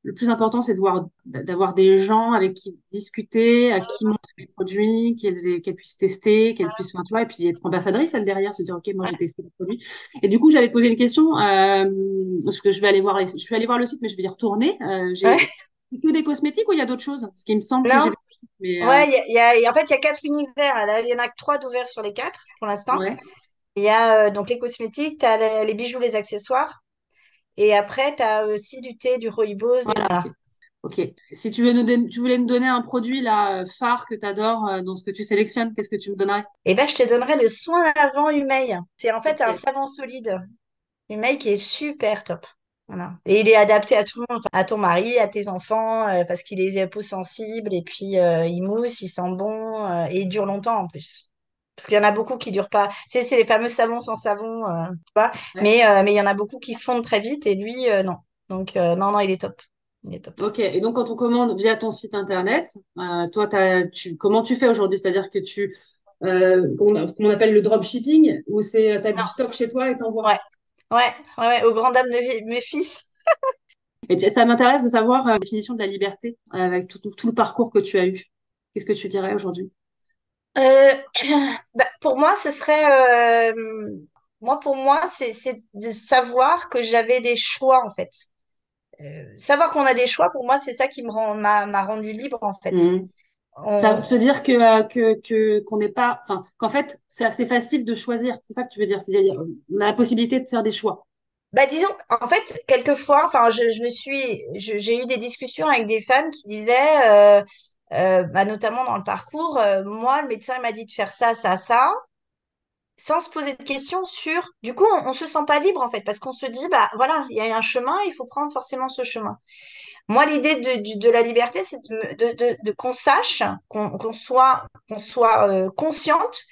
le plus important, c'est de d'avoir des gens avec qui discuter, à qui montrer les produits, qu'elles puissent tester, qu'elles puissent, enfin, tu vois, et puis être ambassadrice, elle derrière, se dire, OK, moi, j'ai testé le produit. Et du coup, j'avais posé une question, euh, parce que je vais aller voir les, je vais aller voir le site, mais je vais y retourner. Euh, Ouais. Que des cosmétiques ou il y a d'autres choses? Ce qui me semble Non. Mais, euh, ouais, il y a, y en fait, il y a quatre univers. Là, il y en a que trois d'ouverts sur les quatre pour l'instant. ouais. Il y a euh, donc les cosmétiques, tu as les, les bijoux, les accessoires. Et après, tu as aussi du thé, du rooibos. Voilà, ok. Si tu veux nous tu voulais me donner un produit là, euh, phare que tu adores dans ce que tu sélectionnes, qu'est-ce que tu me donnerais? Et ben, je te donnerai le soin avant Humeil. C'est en fait un savon solide. Humeil qui est super top. Voilà. Et il est adapté à tout le monde, enfin, à ton mari, à tes enfants, euh, parce qu'il est peau sensible et puis euh, il mousse, il sent bon euh, et il dure longtemps en plus. Parce qu'il y en a beaucoup qui durent pas. C'est c'est les fameux savons sans savon, tu vois. Ouais. Mais mais il y en a beaucoup qui fondent très vite et lui, non. Donc non, non, il est top. Il est top. Ok. Et donc quand on commande via ton site internet, toi, t'as, tu, comment tu fais aujourd'hui? C'est-à-dire que tu, qu'on appelle le dropshipping, ou c'est, t'as du Non, stock chez toi et t'envoies? ouais, ouais, ouais, ouais, aux grandes dames de mes fils. Et ça m'intéresse de savoir euh, la définition de la liberté euh, avec tout, le parcours que tu as eu. Qu'est-ce que tu dirais aujourd'hui? Euh, bah, pour moi, ce serait, moi, pour moi, c'est, de savoir que j'avais des choix, en fait. Savoir qu'on a des choix, pour moi, c'est ça qui me rend, m'a, rendu libre, en fait. Mhm. Ça veut se dire que, euh, que, que, qu'on n'est pas, enfin, qu'en fait, c'est assez facile de choisir. C'est ça que tu veux dire. C'est-à-dire, on a la possibilité de faire des choix. bah, disons, en fait, quelquefois, enfin, je, je me suis, j'ai eu des discussions avec des femmes qui disaient, euh, euh, bah, notamment dans le parcours, euh, moi, le médecin il m'a dit de faire ça, ça, ça. sans se poser de questions sur... Du coup, on, on se sent pas libre en fait, parce qu'on se dit, bah voilà, il y a un chemin, il faut prendre forcément ce chemin. Moi, l'idée de, la liberté, c'est de, qu'on sache, qu'on soit, euh, consciente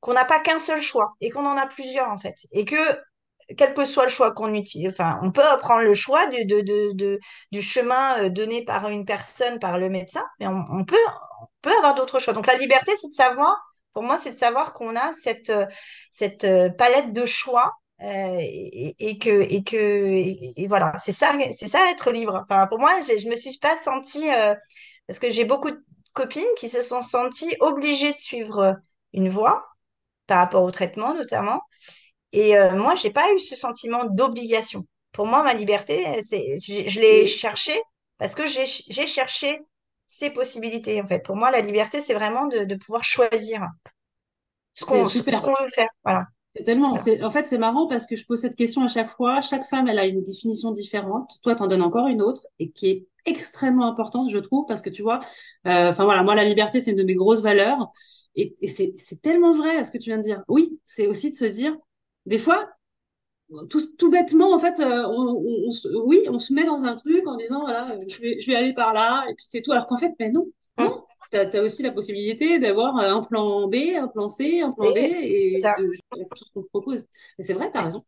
qu'on n'a pas qu'un seul choix et qu'on en a plusieurs en fait. Et que quel que soit le choix qu'on utilise, enfin, on peut prendre le choix du, chemin euh, donné par une personne, par le médecin, mais on, peut, avoir d'autres choix. Donc la liberté, c'est de savoir, pour moi, c'est de savoir qu'on a cette, cette euh, palette de choix. Euh, et, et que et que et, et voilà c'est ça c'est ça être libre enfin pour moi je me suis pas sentie euh, parce que j'ai beaucoup de copines qui se sont senties obligées de suivre une voie par rapport au traitement notamment et euh, moi, j'ai pas eu ce sentiment d'obligation. Pour moi, ma liberté, c'est, je, je l'ai cherchée parce que j'ai, j'ai cherché ces possibilités, en fait. Pour moi, la liberté, c'est vraiment de, de pouvoir choisir ce qu'on, qu'on veut faire. Voilà. Tellement, en fait, c'est marrant parce que je pose cette question à chaque fois. Chaque femme, elle a une définition différente. Toi, t'en donnes encore une autre et qui est extrêmement importante, je trouve, parce que tu vois, euh, enfin voilà, moi, la liberté, c'est une de mes grosses valeurs. Et, et c'est, tellement vrai ce que tu viens de dire. Oui, c'est aussi de se dire, des fois, tout, tout bêtement, en fait, euh, on, on- oui, on se met dans un truc en disant, voilà, je vais, je vais aller par là, et puis c'est tout. Alors qu'en fait, ben non, Tu as, aussi la possibilité d'avoir euh, un plan B, un plan C, un plan D, et de tout ce qu'on te propose. C'est vrai, tu as raison.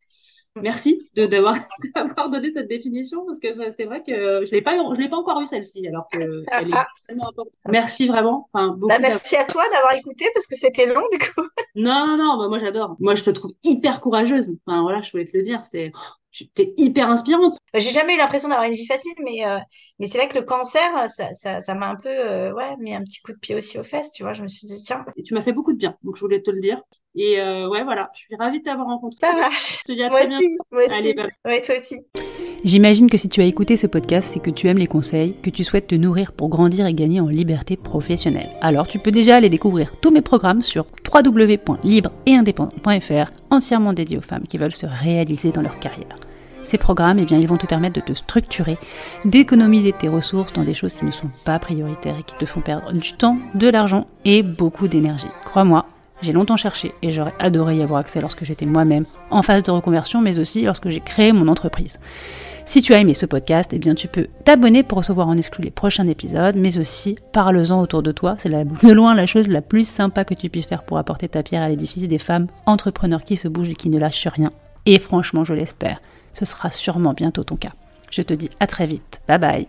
Merci de d'avoir donné cette définition parce que c'est vrai que je l'ai pas je l'ai pas encore eu celle-ci alors que elle est tellement importante. Merci vraiment. Enfin, beaucoup bah, merci à toi d'avoir écouté parce que c'était long du coup. Non non non, bah, moi j'adore. Moi je te trouve hyper courageuse. Enfin voilà, je voulais te le dire, c'est tu es hyper inspirante. J'ai jamais eu l'impression d'avoir une vie facile, mais, euh, mais c'est vrai que le cancer, ça, ça, ça m'a un peu euh, ouais, mis un petit coup de pied aussi aux fesses, tu vois. Je me suis dit, tiens. Et tu m'as fait beaucoup de bien, donc je voulais te le dire. Et euh, ouais, voilà, je suis ravie de t'avoir rencontré. Ça marche. Je te dis à moi très aussi, moi aussi. Allez. Ouais, toi aussi. J'imagine que si tu as écouté ce podcast, c'est que tu aimes les conseils, que tu souhaites te nourrir pour grandir et gagner en liberté professionnelle. Alors tu peux déjà aller découvrir tous mes programmes sur www.libre-et-indépendant.fr, entièrement dédiés aux femmes qui veulent se réaliser dans leur carrière. Ces programmes, eh bien, ils vont te permettre de te structurer, d'économiser tes ressources dans des choses qui ne sont pas prioritaires et qui te font perdre du temps, de l'argent et beaucoup d'énergie. Crois-moi, j'ai longtemps cherché et j'aurais adoré y avoir accès lorsque j'étais moi-même en phase de reconversion, mais aussi lorsque j'ai créé mon entreprise. Si tu as aimé ce podcast, eh bien tu peux t'abonner pour recevoir en exclu les prochains épisodes, mais aussi parle-en autour de toi. C'est de loin la chose la plus sympa que tu puisses faire pour apporter ta pierre à l'édifice des femmes entrepreneurs qui se bougent et qui ne lâchent rien. Et franchement, je l'espère, ce sera sûrement bientôt ton cas. Je te dis à très vite. Bye bye